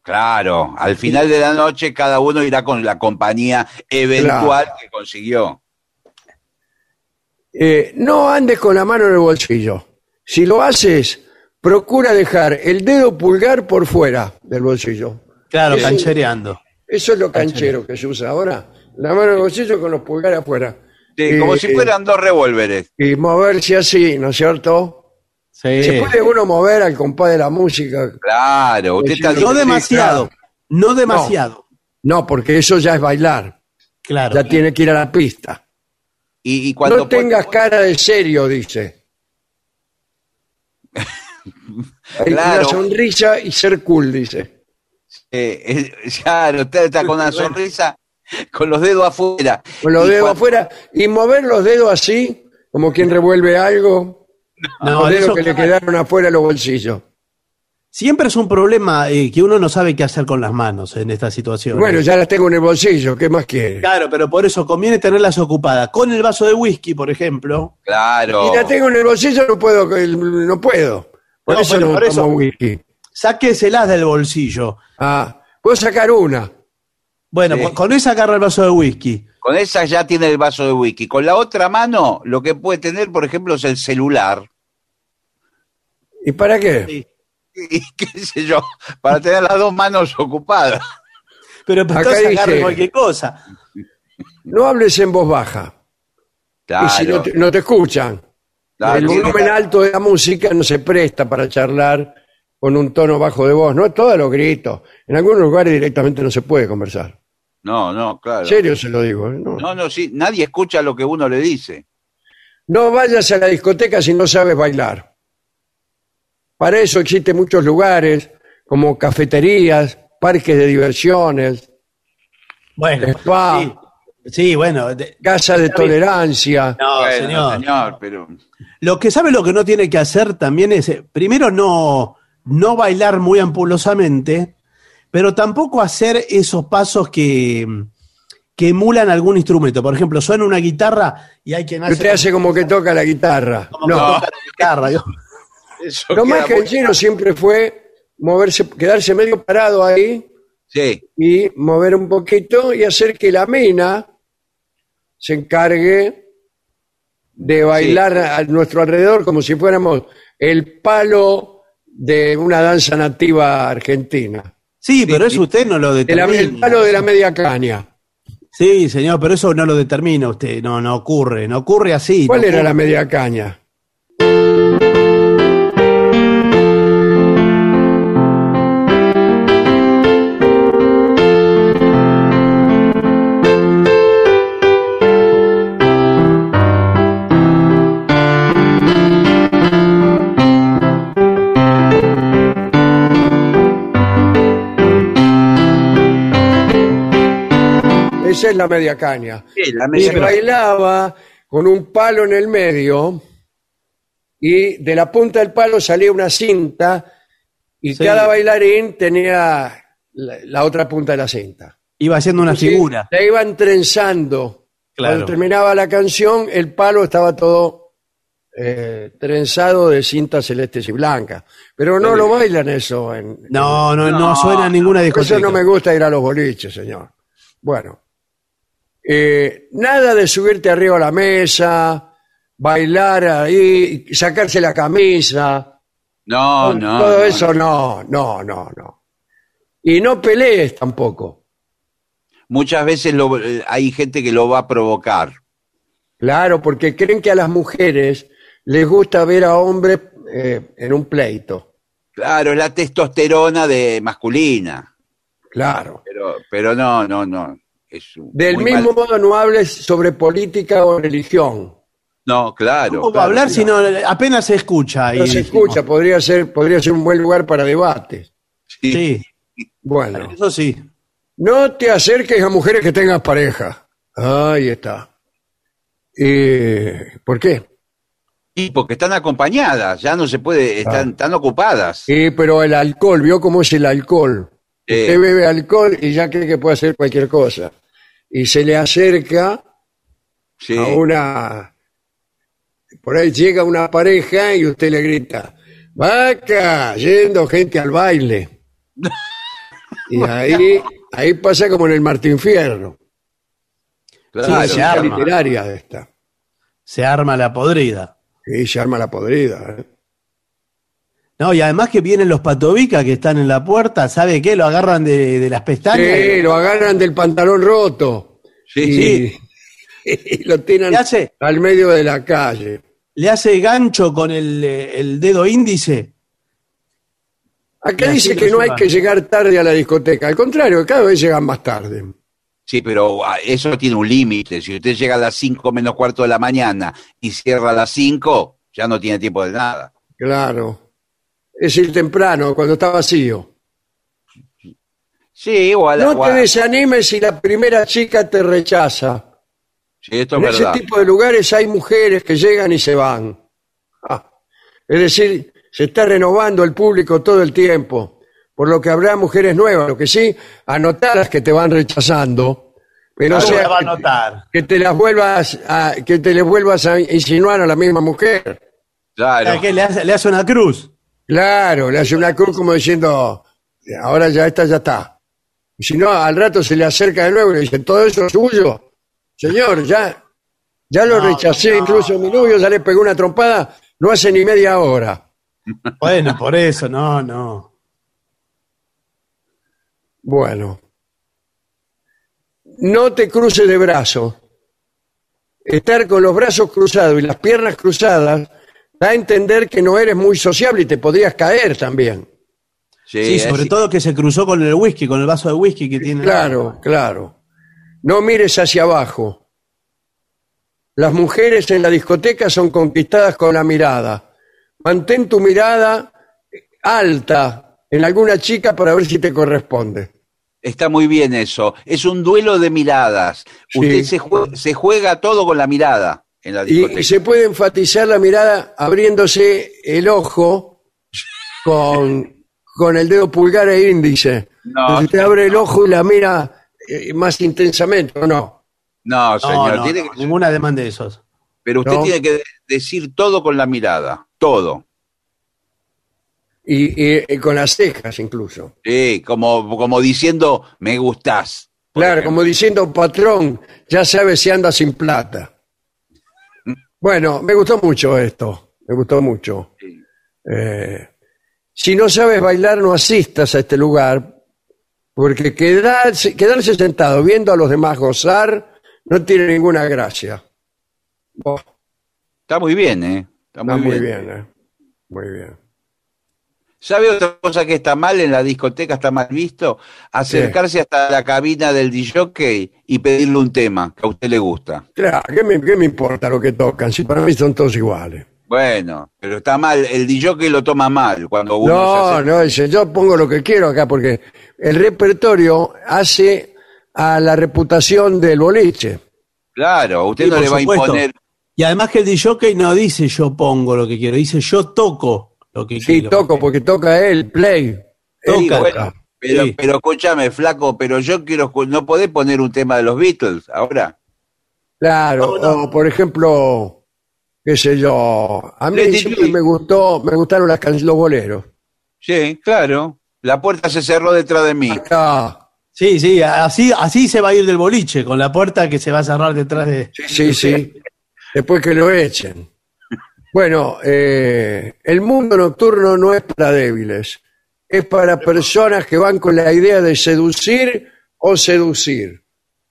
Claro, al final de la noche cada uno irá con la compañía eventual que consiguió. Eh, no andes con la mano en el bolsillo. Si lo haces, procura dejar el dedo pulgar por fuera del bolsillo. Claro, canchereando. Eso es lo canchero que se usa ahora. La mano en el bolsillo con los pulgares afuera. Sí, como Eh, si fueran dos revólveres. Y moverse así, ¿no es cierto? Sí. Se puede uno mover al compás de la música. Claro, usted está No demasiado. No demasiado. No, porque eso ya es bailar. Claro. Ya tiene que ir a la pista. Y, y cuando no tengas cara de serio, dice. Claro. Una sonrisa y ser cool, dice. eh, eh, claro, usted está con una sonrisa, con los dedos afuera. Con los Y dedos cuando- afuera y mover los dedos así, como quien revuelve algo. No, los dedos eso que le queda- quedaron afuera los bolsillos. Siempre es un problema eh, que uno no sabe qué hacer con las manos en esta situación. Bueno, ya las tengo en el bolsillo, ¿qué más quiere? Claro, pero por eso conviene tenerlas ocupadas. Con el vaso de whisky, por ejemplo. Claro. Y la tengo en el bolsillo, no puedo, no puedo. Por No, eso no por eso- whisky. Sáqueselas del bolsillo. Ah, puedo sacar una. Bueno, Sí. con, esa agarra el vaso de whisky. Con esa ya tiene el vaso de whisky. Con la otra mano, lo que puede tener, por ejemplo, es el celular. ¿Y para qué? Sí. Y qué sé yo, para tener las dos manos ocupadas. Pero Acá entonces agarre dice- cualquier cosa. No hables en voz baja. Claro, Y si no te, no te escuchan. claro, el volumen alto de la música no se presta para charlar con un tono bajo de voz. No es todos los gritos. En algunos lugares directamente no se puede conversar. No, no, claro. En serio se lo digo. ¿eh? No. No, no, sí, nadie escucha lo que uno le dice. No vayas a la discoteca si no sabes bailar. Para eso existen muchos lugares como cafeterías, parques de diversiones, Bueno, spa, sí, sí, bueno. de- casa de tolerancia. no, Bueno, señor. pero Lo que sabe lo que no tiene que hacer también es, eh, primero, no, no bailar muy ampulosamente, pero tampoco hacer esos pasos que, que emulan algún instrumento. Por ejemplo, suena una guitarra y hay quien Que usted hace como que toca la guitarra. como que No, toca la guitarra. yo- eso lo más queda muy- canchero siempre fue moverse, quedarse medio parado ahí Sí, y mover un poquito y hacer que la mina se encargue de bailar a nuestro alrededor como si fuéramos el palo de una danza nativa argentina. Sí, pero eso usted no lo determina. el palo de la media caña. Sí, señor, pero eso no lo determina usted. No, no ocurre. No ocurre así. ¿Cuál no era la media caña? Esa es la media caña. sí, la Y bailaba con un palo en el medio y de la punta del palo salía una cinta y Sí. cada bailarín tenía la, la otra punta de la cinta. Iba haciendo una figura. La iban trenzando. Claro. Cuando terminaba la canción, el palo estaba todo eh, trenzado de cintas celestes y blancas. Pero no lo bailan eso. En, No, no, no, No, suena en ninguna por discoteca. eso no me gusta ir a los boliches, señor. Bueno. Eh, nada de subirte arriba a la mesa, bailar ahí, sacarse la camisa. No, no. todo no, eso no, no, no, no. Y no pelees tampoco. Muchas veces lo- eh, hay gente que lo va a provocar. Claro, porque creen que a las mujeres les gusta ver a hombres eh, en un pleito. Claro, la testosterona de masculina. Claro. Pero, pero no, no, no. Es un- Del mismo mal- modo no hables sobre política o religión. No, claro. ¿Cómo va a claro, hablar si no apenas se escucha? No y se escucha, podría ser, podría ser un buen lugar para debates. Sí, Bueno, eso sí. no te acerques a mujeres que tengas pareja. Ahí está. Eh, ¿Por qué? Y porque están acompañadas, ya no se puede, están, están ocupadas. Sí, pero el alcohol, ¿vio cómo es el alcohol? Sí. Usted bebe alcohol y ya cree que puede hacer cualquier cosa. Y se le acerca Sí. a una... Por ahí llega una pareja y usted le grita, vaca, yendo gente al baile. y ahí, ahí pasa como en el Martín Fierro. Claro. Sí, se arma. literaria de esta. Se arma la podrida. Y se arma la podrida. ¿eh? No, y además que vienen los patovicas que están en la puerta, ¿sabe qué? Lo agarran de, de las pestañas. Sí, lo agarran del pantalón roto. Sí, y, sí. y lo tiran ¿Qué hace? al medio de la calle. Le hace gancho con el, el dedo índice. Acá dice que no hay que llegar tarde a la discoteca. Al contrario, cada vez llegan más tarde. Sí, pero ah, eso tiene un límite. Si usted llega a las 5 menos cuarto de la mañana y cierra a las 5, ya no tiene tiempo de nada. Claro. Es ir temprano, cuando está vacío. Sí, o a la. No o a- te desanimes si la primera chica te rechaza. Sí, esto En es ese verdad. tipo de lugares hay mujeres que llegan y se van. Ah, Es decir, se está renovando el público todo el tiempo, por lo que habrá mujeres nuevas, lo que sí, anotarlas que te van rechazando, pero no ¿Cómo sea la va a que- anotar? que te las vuelvas a, que te les vuelvas a insinuar a la misma mujer. Claro. ¿Qué, le, hace, le hace una cruz. Claro, le hace una cruz como diciendo, ahora ya esta ya está. Y si no, al rato se le acerca de nuevo y le dice, todo eso es suyo. Señor, ya, ya lo No, rechacé, no. incluso mi novio ya le pegó una trompada, no hace ni media hora. Bueno, por eso, no, no. Bueno. No te cruces de brazo. Estar con los brazos cruzados y las piernas cruzadas da a entender que no eres muy sociable y te podrías caer también. Sí, sobre todo que se cruzó con el whisky, con el vaso de whisky que tiene. Claro, claro. No mires hacia abajo. Las mujeres en la discoteca son conquistadas con la mirada. Mantén tu mirada alta en alguna chica para ver si te corresponde. Está muy bien eso. Es un duelo de miradas. Sí. Usted se, jue- se juega todo con la mirada en la discoteca. Y se puede enfatizar la mirada abriéndose el ojo con, con el dedo pulgar e índice. No. Si usted abre el ojo y la mira eh, más intensamente, ¿o no? No, No, señor. no, tiene no, que- ninguna demanda de esos. pero usted No. tiene que decir todo con la mirada. Todo. Y, y- y con las cejas incluso. Sí, como, como diciendo, me gustás. Claro, ejemplo. como diciendo, patrón, ya sabes si anda sin plata. Bueno, me gustó mucho esto, me gustó mucho. Sí. Eh, si no sabes bailar, no asistas a este lugar, porque quedarse, quedarse sentado viendo a los demás gozar no tiene ninguna gracia. Oh, Está muy bien, ¿eh? Está muy, está muy bien. bien, eh. muy bien. ¿Sabe otra cosa que está mal en la discoteca, está mal visto? Acercarse hasta la cabina del DJ y pedirle un tema que a usted le gusta. Claro, ¿qué me, qué me importa lo que tocan? Si para mí son todos iguales. Bueno, pero está mal, el DJ lo toma mal cuando uno se No, acerca. no, dice, yo pongo lo que quiero acá porque el repertorio hace a la reputación del boliche. Claro, usted Sí, no le va supuesto. a imponer. Y además que el DJ no dice yo pongo lo que quiero, dice yo toco lo que Sí, quiero. toco porque toca él, play. Toca. Sí, Él bueno, pero, Sí. pero escúchame, flaco, pero yo quiero, no podés poner un tema de los Beatles ahora. Claro, No, no. o por ejemplo, qué sé yo, a mí siempre me gustó, me gustaron las los boleros. Sí, claro. La puerta se cerró detrás de mí. Ah, Sí, sí, así, así se va a ir del boliche, con la puerta que se va a cerrar detrás de. sí, sí, sí. Después que lo echen. Bueno, eh, el mundo nocturno no es para débiles, es para personas que van con la idea de seducir o seducir.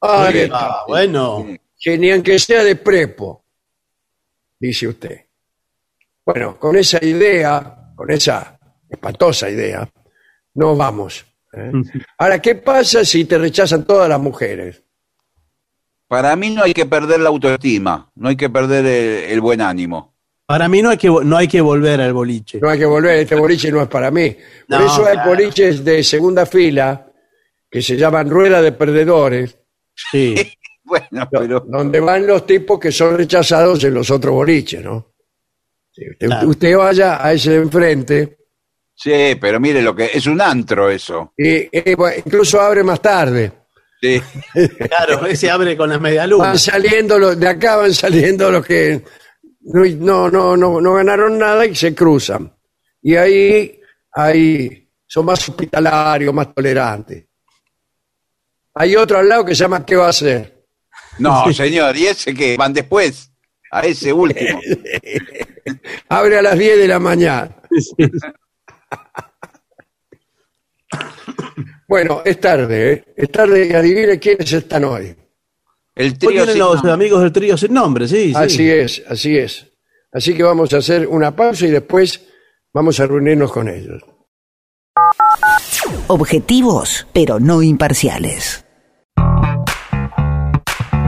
Ay, Ah, bueno. que ni aunque sea de prepo, dice usted. Bueno, con esa idea, con esa espantosa idea, no vamos. ¿eh? Ahora, ¿qué pasa si te rechazan todas las mujeres? Para mí no hay que perder la autoestima, no hay que perder el, el buen ánimo. Para mí no hay que no hay que volver al boliche. No hay que volver, este boliche no es para mí. Por No, eso hay claro. boliches de segunda fila que se llaman rueda de perdedores, Sí. Bueno, pero donde van los tipos que son rechazados en los otros boliches, ¿no? Sí, usted, Claro. usted vaya a ese de enfrente sí, pero mire lo que es un antro eso. y incluso abre más tarde. Sí. Claro, ese abre con las medialunas. Van saliendo los, de acá van saliendo los que no, no, no, no ganaron nada y se cruzan. Y ahí, ahí son más hospitalarios, más tolerantes. Hay otro al lado que se llama ¿Qué va a hacer? No, señor, ¿y ese que van después? A ese último. Abre a las 10 de la mañana. Bueno, es tarde, ¿eh? Es tarde y adivine quiénes están hoy. El Hoy trío sin los nombre. amigos del trío sin nombre, sí, sí. Así es, así es. Así que vamos a hacer una pausa y después vamos a reunirnos con ellos. Objetivos, pero no imparciales.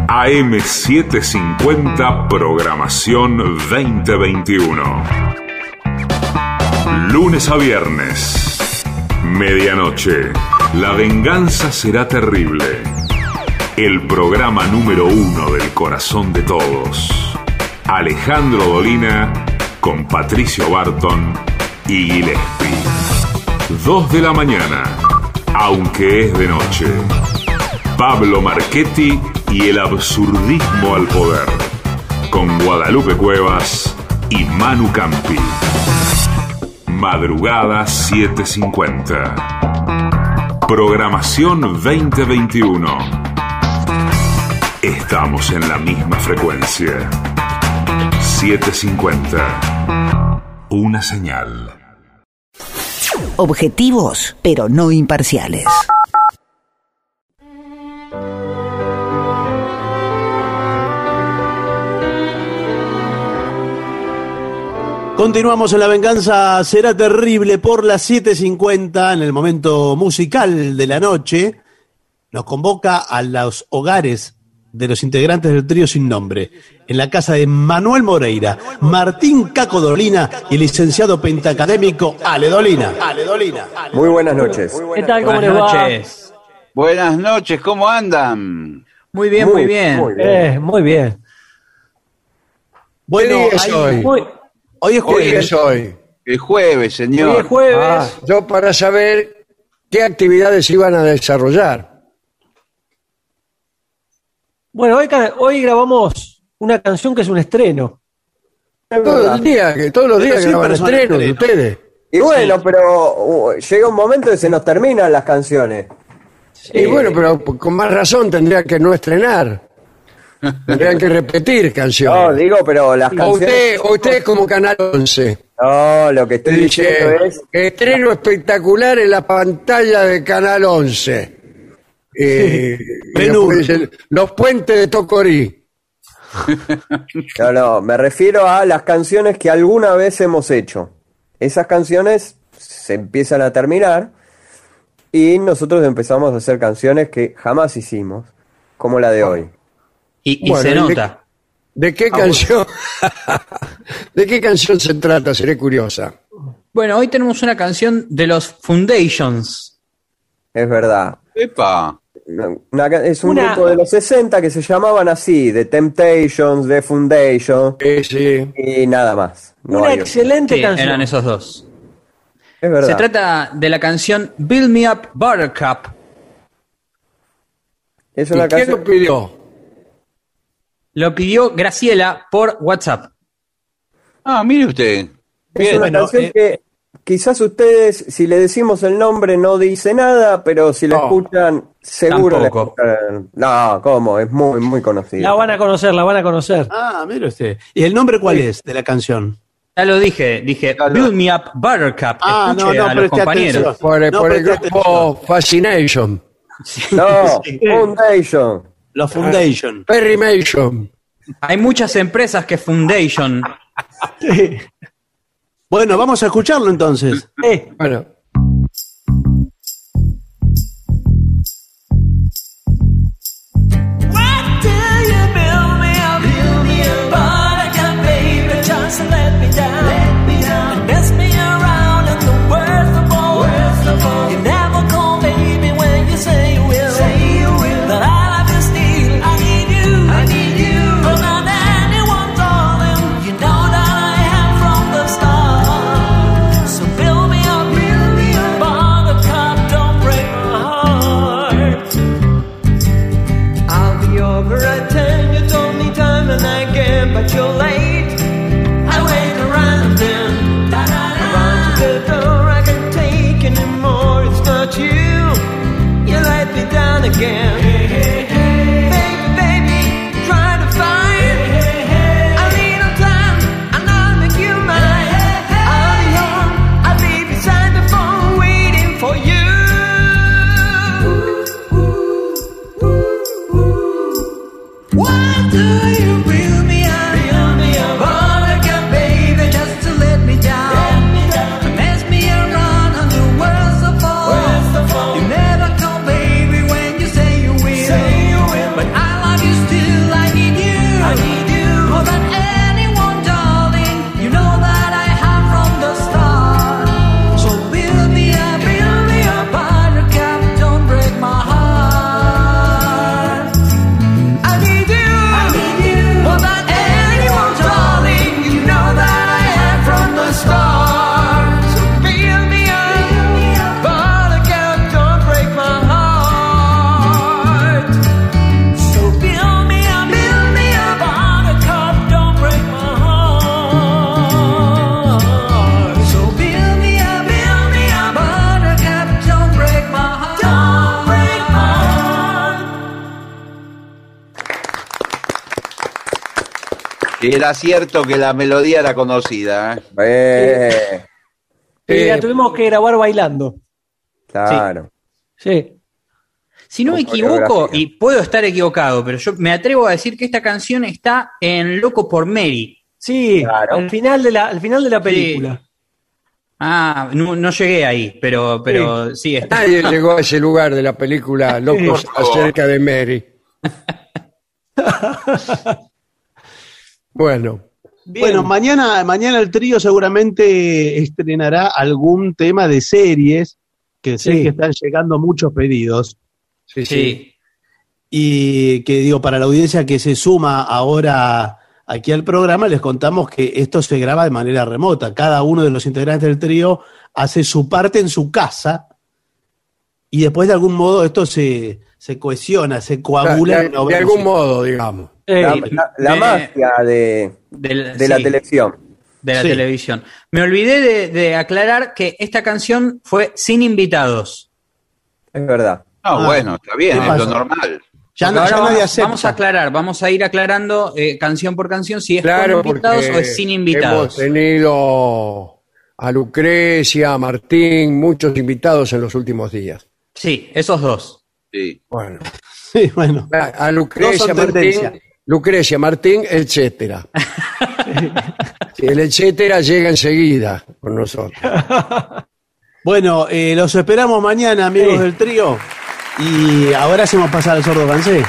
AM750 Programación 2021. Lunes a viernes. Medianoche. La venganza será terrible. El programa número uno del corazón de todos. Alejandro Dolina con Patricio Barton y Gillespie. 2 de la mañana, aunque es de noche. Pablo Marchetti y el absurdismo al poder. Con Guadalupe Cuevas y Manu Campi. Madrugada 750. Programación 2021. Estamos en la misma frecuencia. 750. Una señal. Objetivos, pero no imparciales. Continuamos en La Venganza Será Terrible por las 7.50 en el momento musical de la noche. Nos convoca a los hogares de los integrantes del trío sin nombre, en la casa de Manuel Moreira, Martín Caco Dolina y el licenciado pentacadémico Ale Dolina. Ale Dolina. Muy buenas noches. ¿Qué tal? ¿Cómo les Buenas va? noches. Buenas noches, ¿cómo andan? Muy bien, muy, bien. muy bien. Eh, muy bien. Bueno, ¿Qué día es hoy? Muy- hoy es Hoy jueves. es hoy. El jueves, señor. hoy es jueves. Ah, yo para saber qué actividades iban a desarrollar. Bueno, hoy, hoy grabamos una canción que es un estreno. Es Todo verdad. el día, que todos los días graban estrenos de ustedes. Y bueno, pero uh, llega un momento que se nos terminan las canciones. Y bueno, pero con más razón tendrían que no estrenar. Tendrían que repetir No, canciones. digo, pero las o canciones. usted, o usted como Canal 11. No, lo que estoy diciendo es. estreno espectacular en la pantalla de Canal 11. Eh, los puentes de Tocorí. No, no, me refiero a las canciones que alguna vez hemos hecho. Esas canciones se empiezan a terminar y nosotros empezamos a hacer canciones que jamás hicimos, como la de hoy. Y, y Bueno, se ¿y de- nota. ¿De qué canción? ¿De qué canción se trata? Seré curiosa. Bueno, hoy tenemos una canción de los Foundations. Es verdad. Epa. Una ca- es un Una- grupo de los 60 que se llamaban así, The Temptations, The Foundation Eh, sí. y nada más. No una hay otro. excelente Sí, canción. eran esos dos. Es verdad. Se trata de la canción Build Me Up Buttercup. es ¿Y una quién canción. lo pidió? Lo pidió Graciela por WhatsApp. Ah, mire usted. Es Bien. una bueno, canción eh, que quizás ustedes, si le decimos el nombre, no dice nada, pero si la No. escuchan, seguro la Tampoco. escuchan. No, ¿cómo? Es muy, muy conocida. La van a conocer, la van a conocer. Ah, mire usted. ¿Y el nombre cuál es de la canción? Ya lo dije, dije Build Me Up Buttercup. Ah, no, Escuche no, a los preste compañeros. atención. Por, el- No, por el preste grupo Fascination. No, Sí. Foundation. Los Foundation. Perrimation. Hay muchas empresas que Foundation. Bueno, vamos a escucharlo entonces. Eh, Bueno. Y era cierto que la melodía era conocida. ¿eh? Eh, Y la tuvimos que grabar bailando. claro. Sí. Si no me equivoco, y puedo estar equivocado, pero yo me atrevo a decir que esta canción está en Loco por Mary. Sí, Claro. al final de la, al final de la película. Ah, no, no llegué ahí, pero, pero sí, está. Nadie llegó a ese lugar de la película Locos acerca de Mary. Bueno, Bueno, mañana, mañana el trío seguramente estrenará algún tema de series, que sé Sí. que están llegando muchos pedidos. sí, sí. Sí. Y que digo, para la audiencia que se suma ahora aquí al programa, les contamos que esto se graba de manera remota. Cada uno de los integrantes del trío hace su parte en su casa y después de algún modo esto se, se cohesiona, se coagula. De, en una obra de algún modo, digamos. La, la- la me- magia de, de la sí, televisión. de la Sí. televisión. Me olvidé de, de aclarar que esta canción fue sin invitados. Es verdad. No, Ah, bueno, está bien, ¿qué es lo normal. Ya, no- Ahora ya vamos, vamos a aclarar, vamos a ir aclarando eh, canción por canción si es Claro, con invitados o es sin hemos invitados. tenido a Lucrecia, a Martín, muchos invitados en los últimos días. Sí, esos dos. Sí. Bueno, Sí, bueno. a No Lucrecia, Martín, tendencia. Lucrecia, Martín, etcétera. Sí, el etcétera llega enseguida con nosotros. Bueno, eh, los esperamos mañana, amigos Sí. del trío. Y ahora hacemos pasar al sordo francés.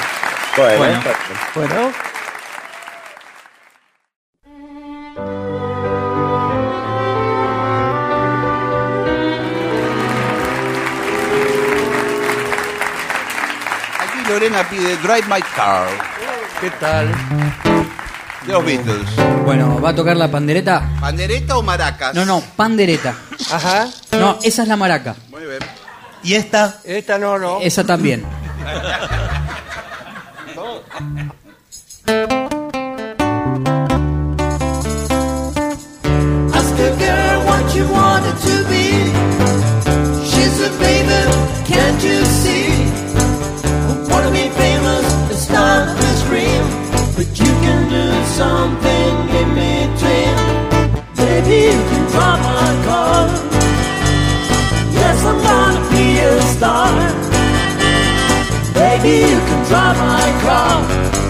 Bueno, Bueno. perfecto. bueno. Aquí Lorena pide Drive My Car ¿Qué tal? de los Beatles. Bueno, ¿va a tocar la pandereta? ¿Pandereta o maracas? No, no, pandereta. Ajá. No, esa es la maraca. Muy bien. ¿Y esta? Esta no, no. Esa también. you can do something in between. Maybe you can drive my car. Yes, I'm gonna be a star. Baby, you can drive my car.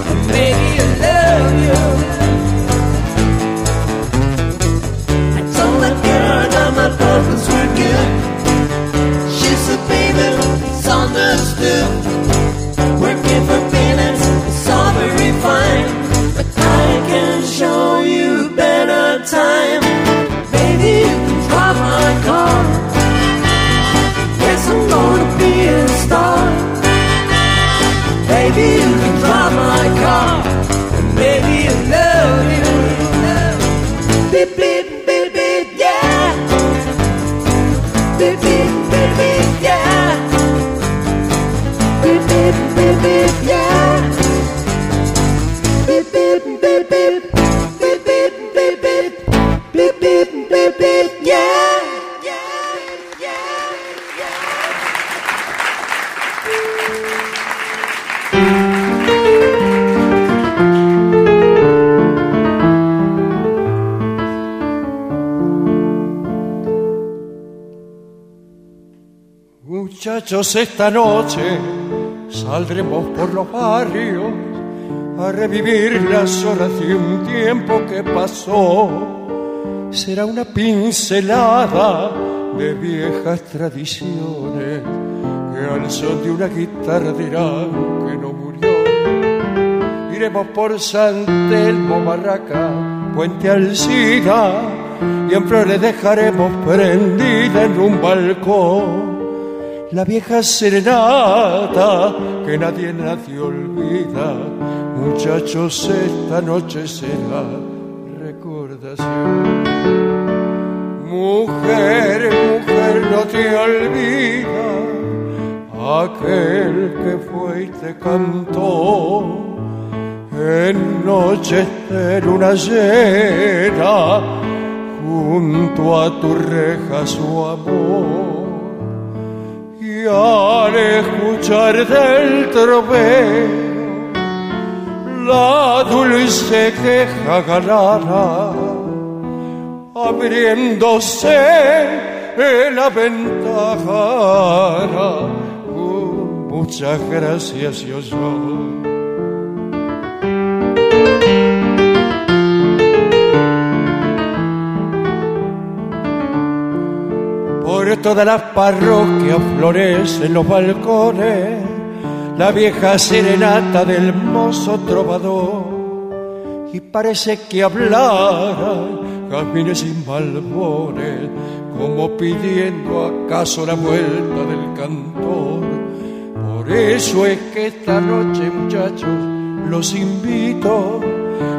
Muchachos, esta noche saldremos por los barrios a revivir las horas de un tiempo que pasó. Será una pincelada de viejas tradiciones que al son de una guitarra dirán que no murió. Iremos por San Telmo, Barraca, Puente Alcina y en flores dejaremos prendida en un balcón la vieja serenata que nadie, nadie olvida. Muchachos, esta noche será recordación. Mujer, mujer, no te olvida aquel que fue y te cantó en noches de luna llena junto a tu reja su amor al escuchar del troveo la dulce queja ganara, abriéndose la ventana. Uh, muchas gracias, yo soy. Por todas las parroquias florecen los balcones la vieja serenata del mozo trovador. Y parece que hablara camines sin balbones como pidiendo acaso la vuelta del cantor. Por eso es que esta noche muchachos los invito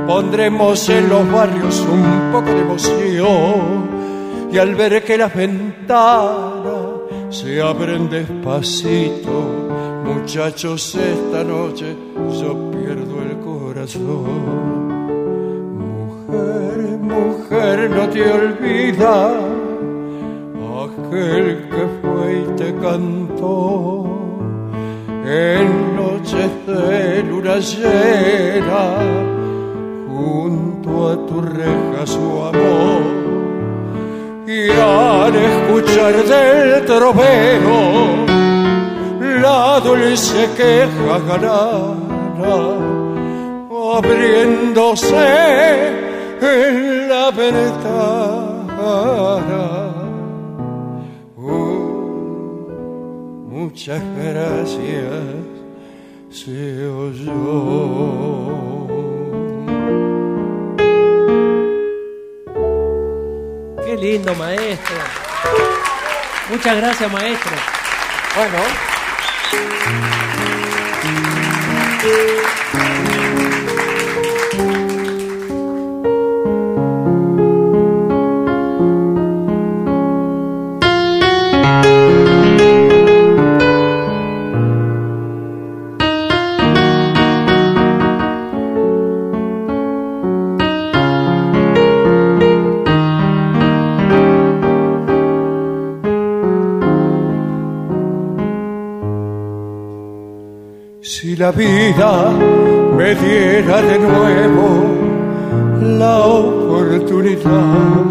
pondremos en los barrios un poco de emoción y al ver que las ventanas se abren despacito Muchachos, esta noche yo pierdo el corazón. Mujer, mujer, no te olvidas aquel que fue y te cantó en noches de luna llena junto a tu reja su amor y al escuchar del trovero la dulce queja ganara, abriéndose en la ventana. Uh, muchas gracias, se oyó. Qué lindo, maestro. Muchas gracias, maestro. Bueno, la vida me diera de nuevo la oportunidad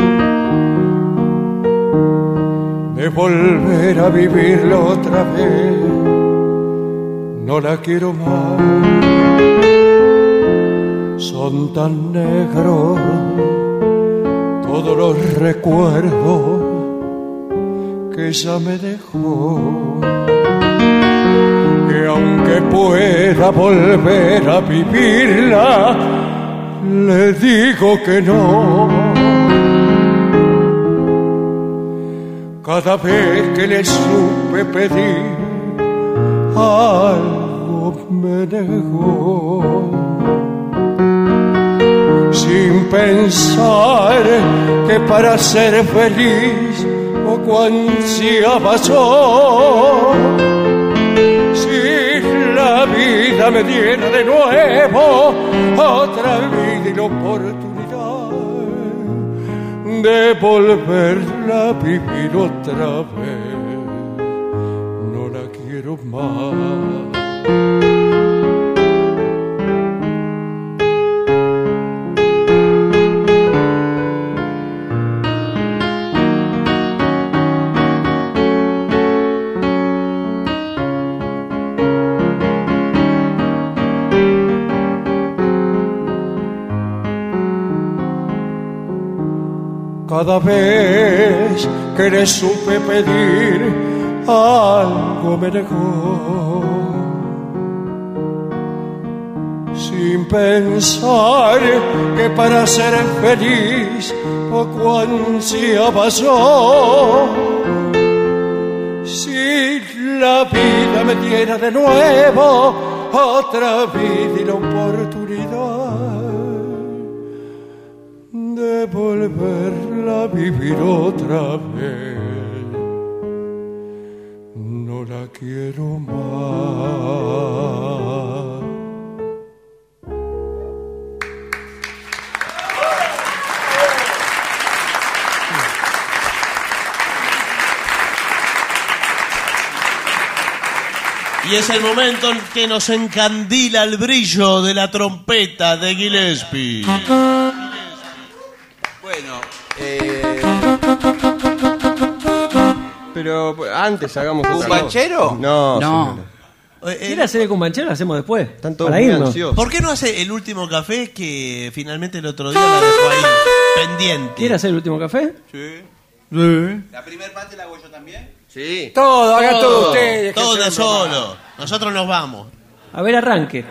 de volver a vivirlo otra vez, no la quiero más. Son tan negros todos los recuerdos que ya me dejó aunque pueda volver a vivirla, le digo que no. Cada vez que le supe pedir, algo me negó. Sin pensar que para ser feliz poco ansiaba yo la me diera de nuevo otra vida y la oportunidad de volverla a vivir otra vez. No la quiero más. Cada vez que le supe pedir, algo me dejó. Sin pensar que para ser feliz poco ansiaba yo. Si la vida me diera de nuevo otra vida y la oportunidad de volverla vivir otra vez. No la quiero más. Y es el momento en que nos encandila el brillo de la trompeta de Gillespie. Pero antes hagamos ¿Un otra cosa. banchero? No, No. señora. ¿Quiere hacer el cumbanchero? Lo hacemos después. Están todos Para muy irnos. ansiosos. ¿Por qué no hace el último café que finalmente el otro día la dejó ahí pendiente? ¿Quiere hacer el último café? Sí. Sí. ¿La primera parte la hago yo también? Sí. Todo, hagan todo ustedes. que Todo de solo. Nosotros nos vamos. A ver, arranque.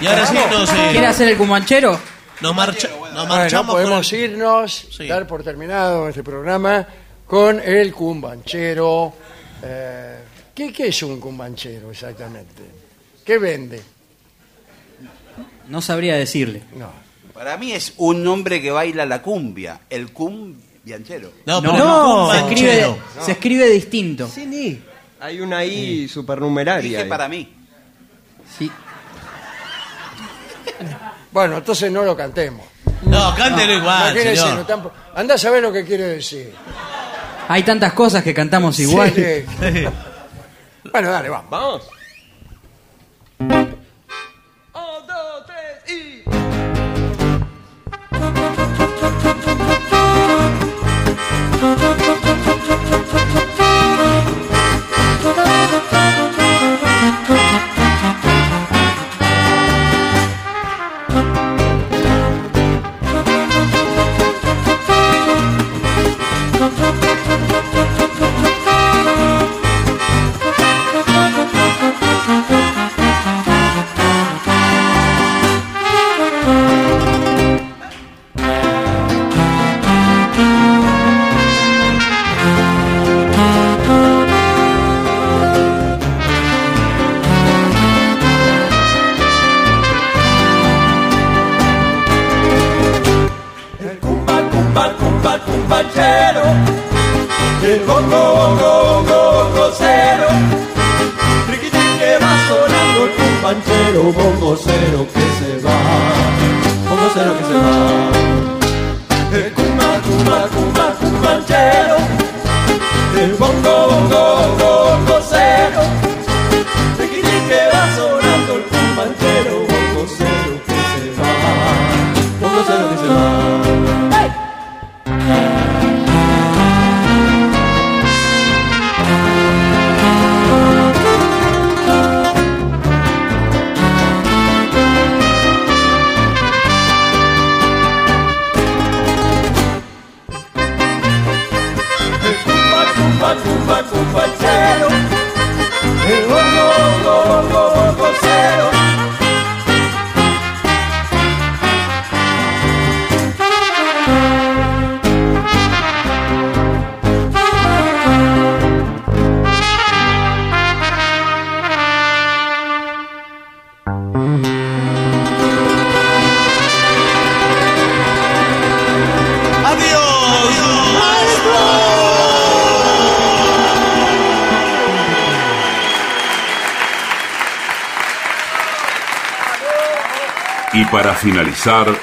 Y ahora sí nos, eh, ¿Quiere hacer el cumanchero? nos, marcha- nos Bueno, marchamos podemos irnos, dar por terminado este programa con el cumbanchero. Eh, ¿qué, qué es un cumbanchero exactamente? ¿Qué vende? No sabría decirle. No. Para mí es un hombre que baila la cumbia, el cumbianchero. No, se, escribe, se escribe distinto. Sí, ni. Hay una I supernumeraria. Dije ahí. para mí. Sí. Bueno, entonces no lo cantemos. No, cántelo igual, Imagínese, señor. no tampo- Anda a saber lo que quiere decir. Hay tantas cosas que cantamos igual. Sí. bueno, dale, vamos. Vamos. Para finalizar,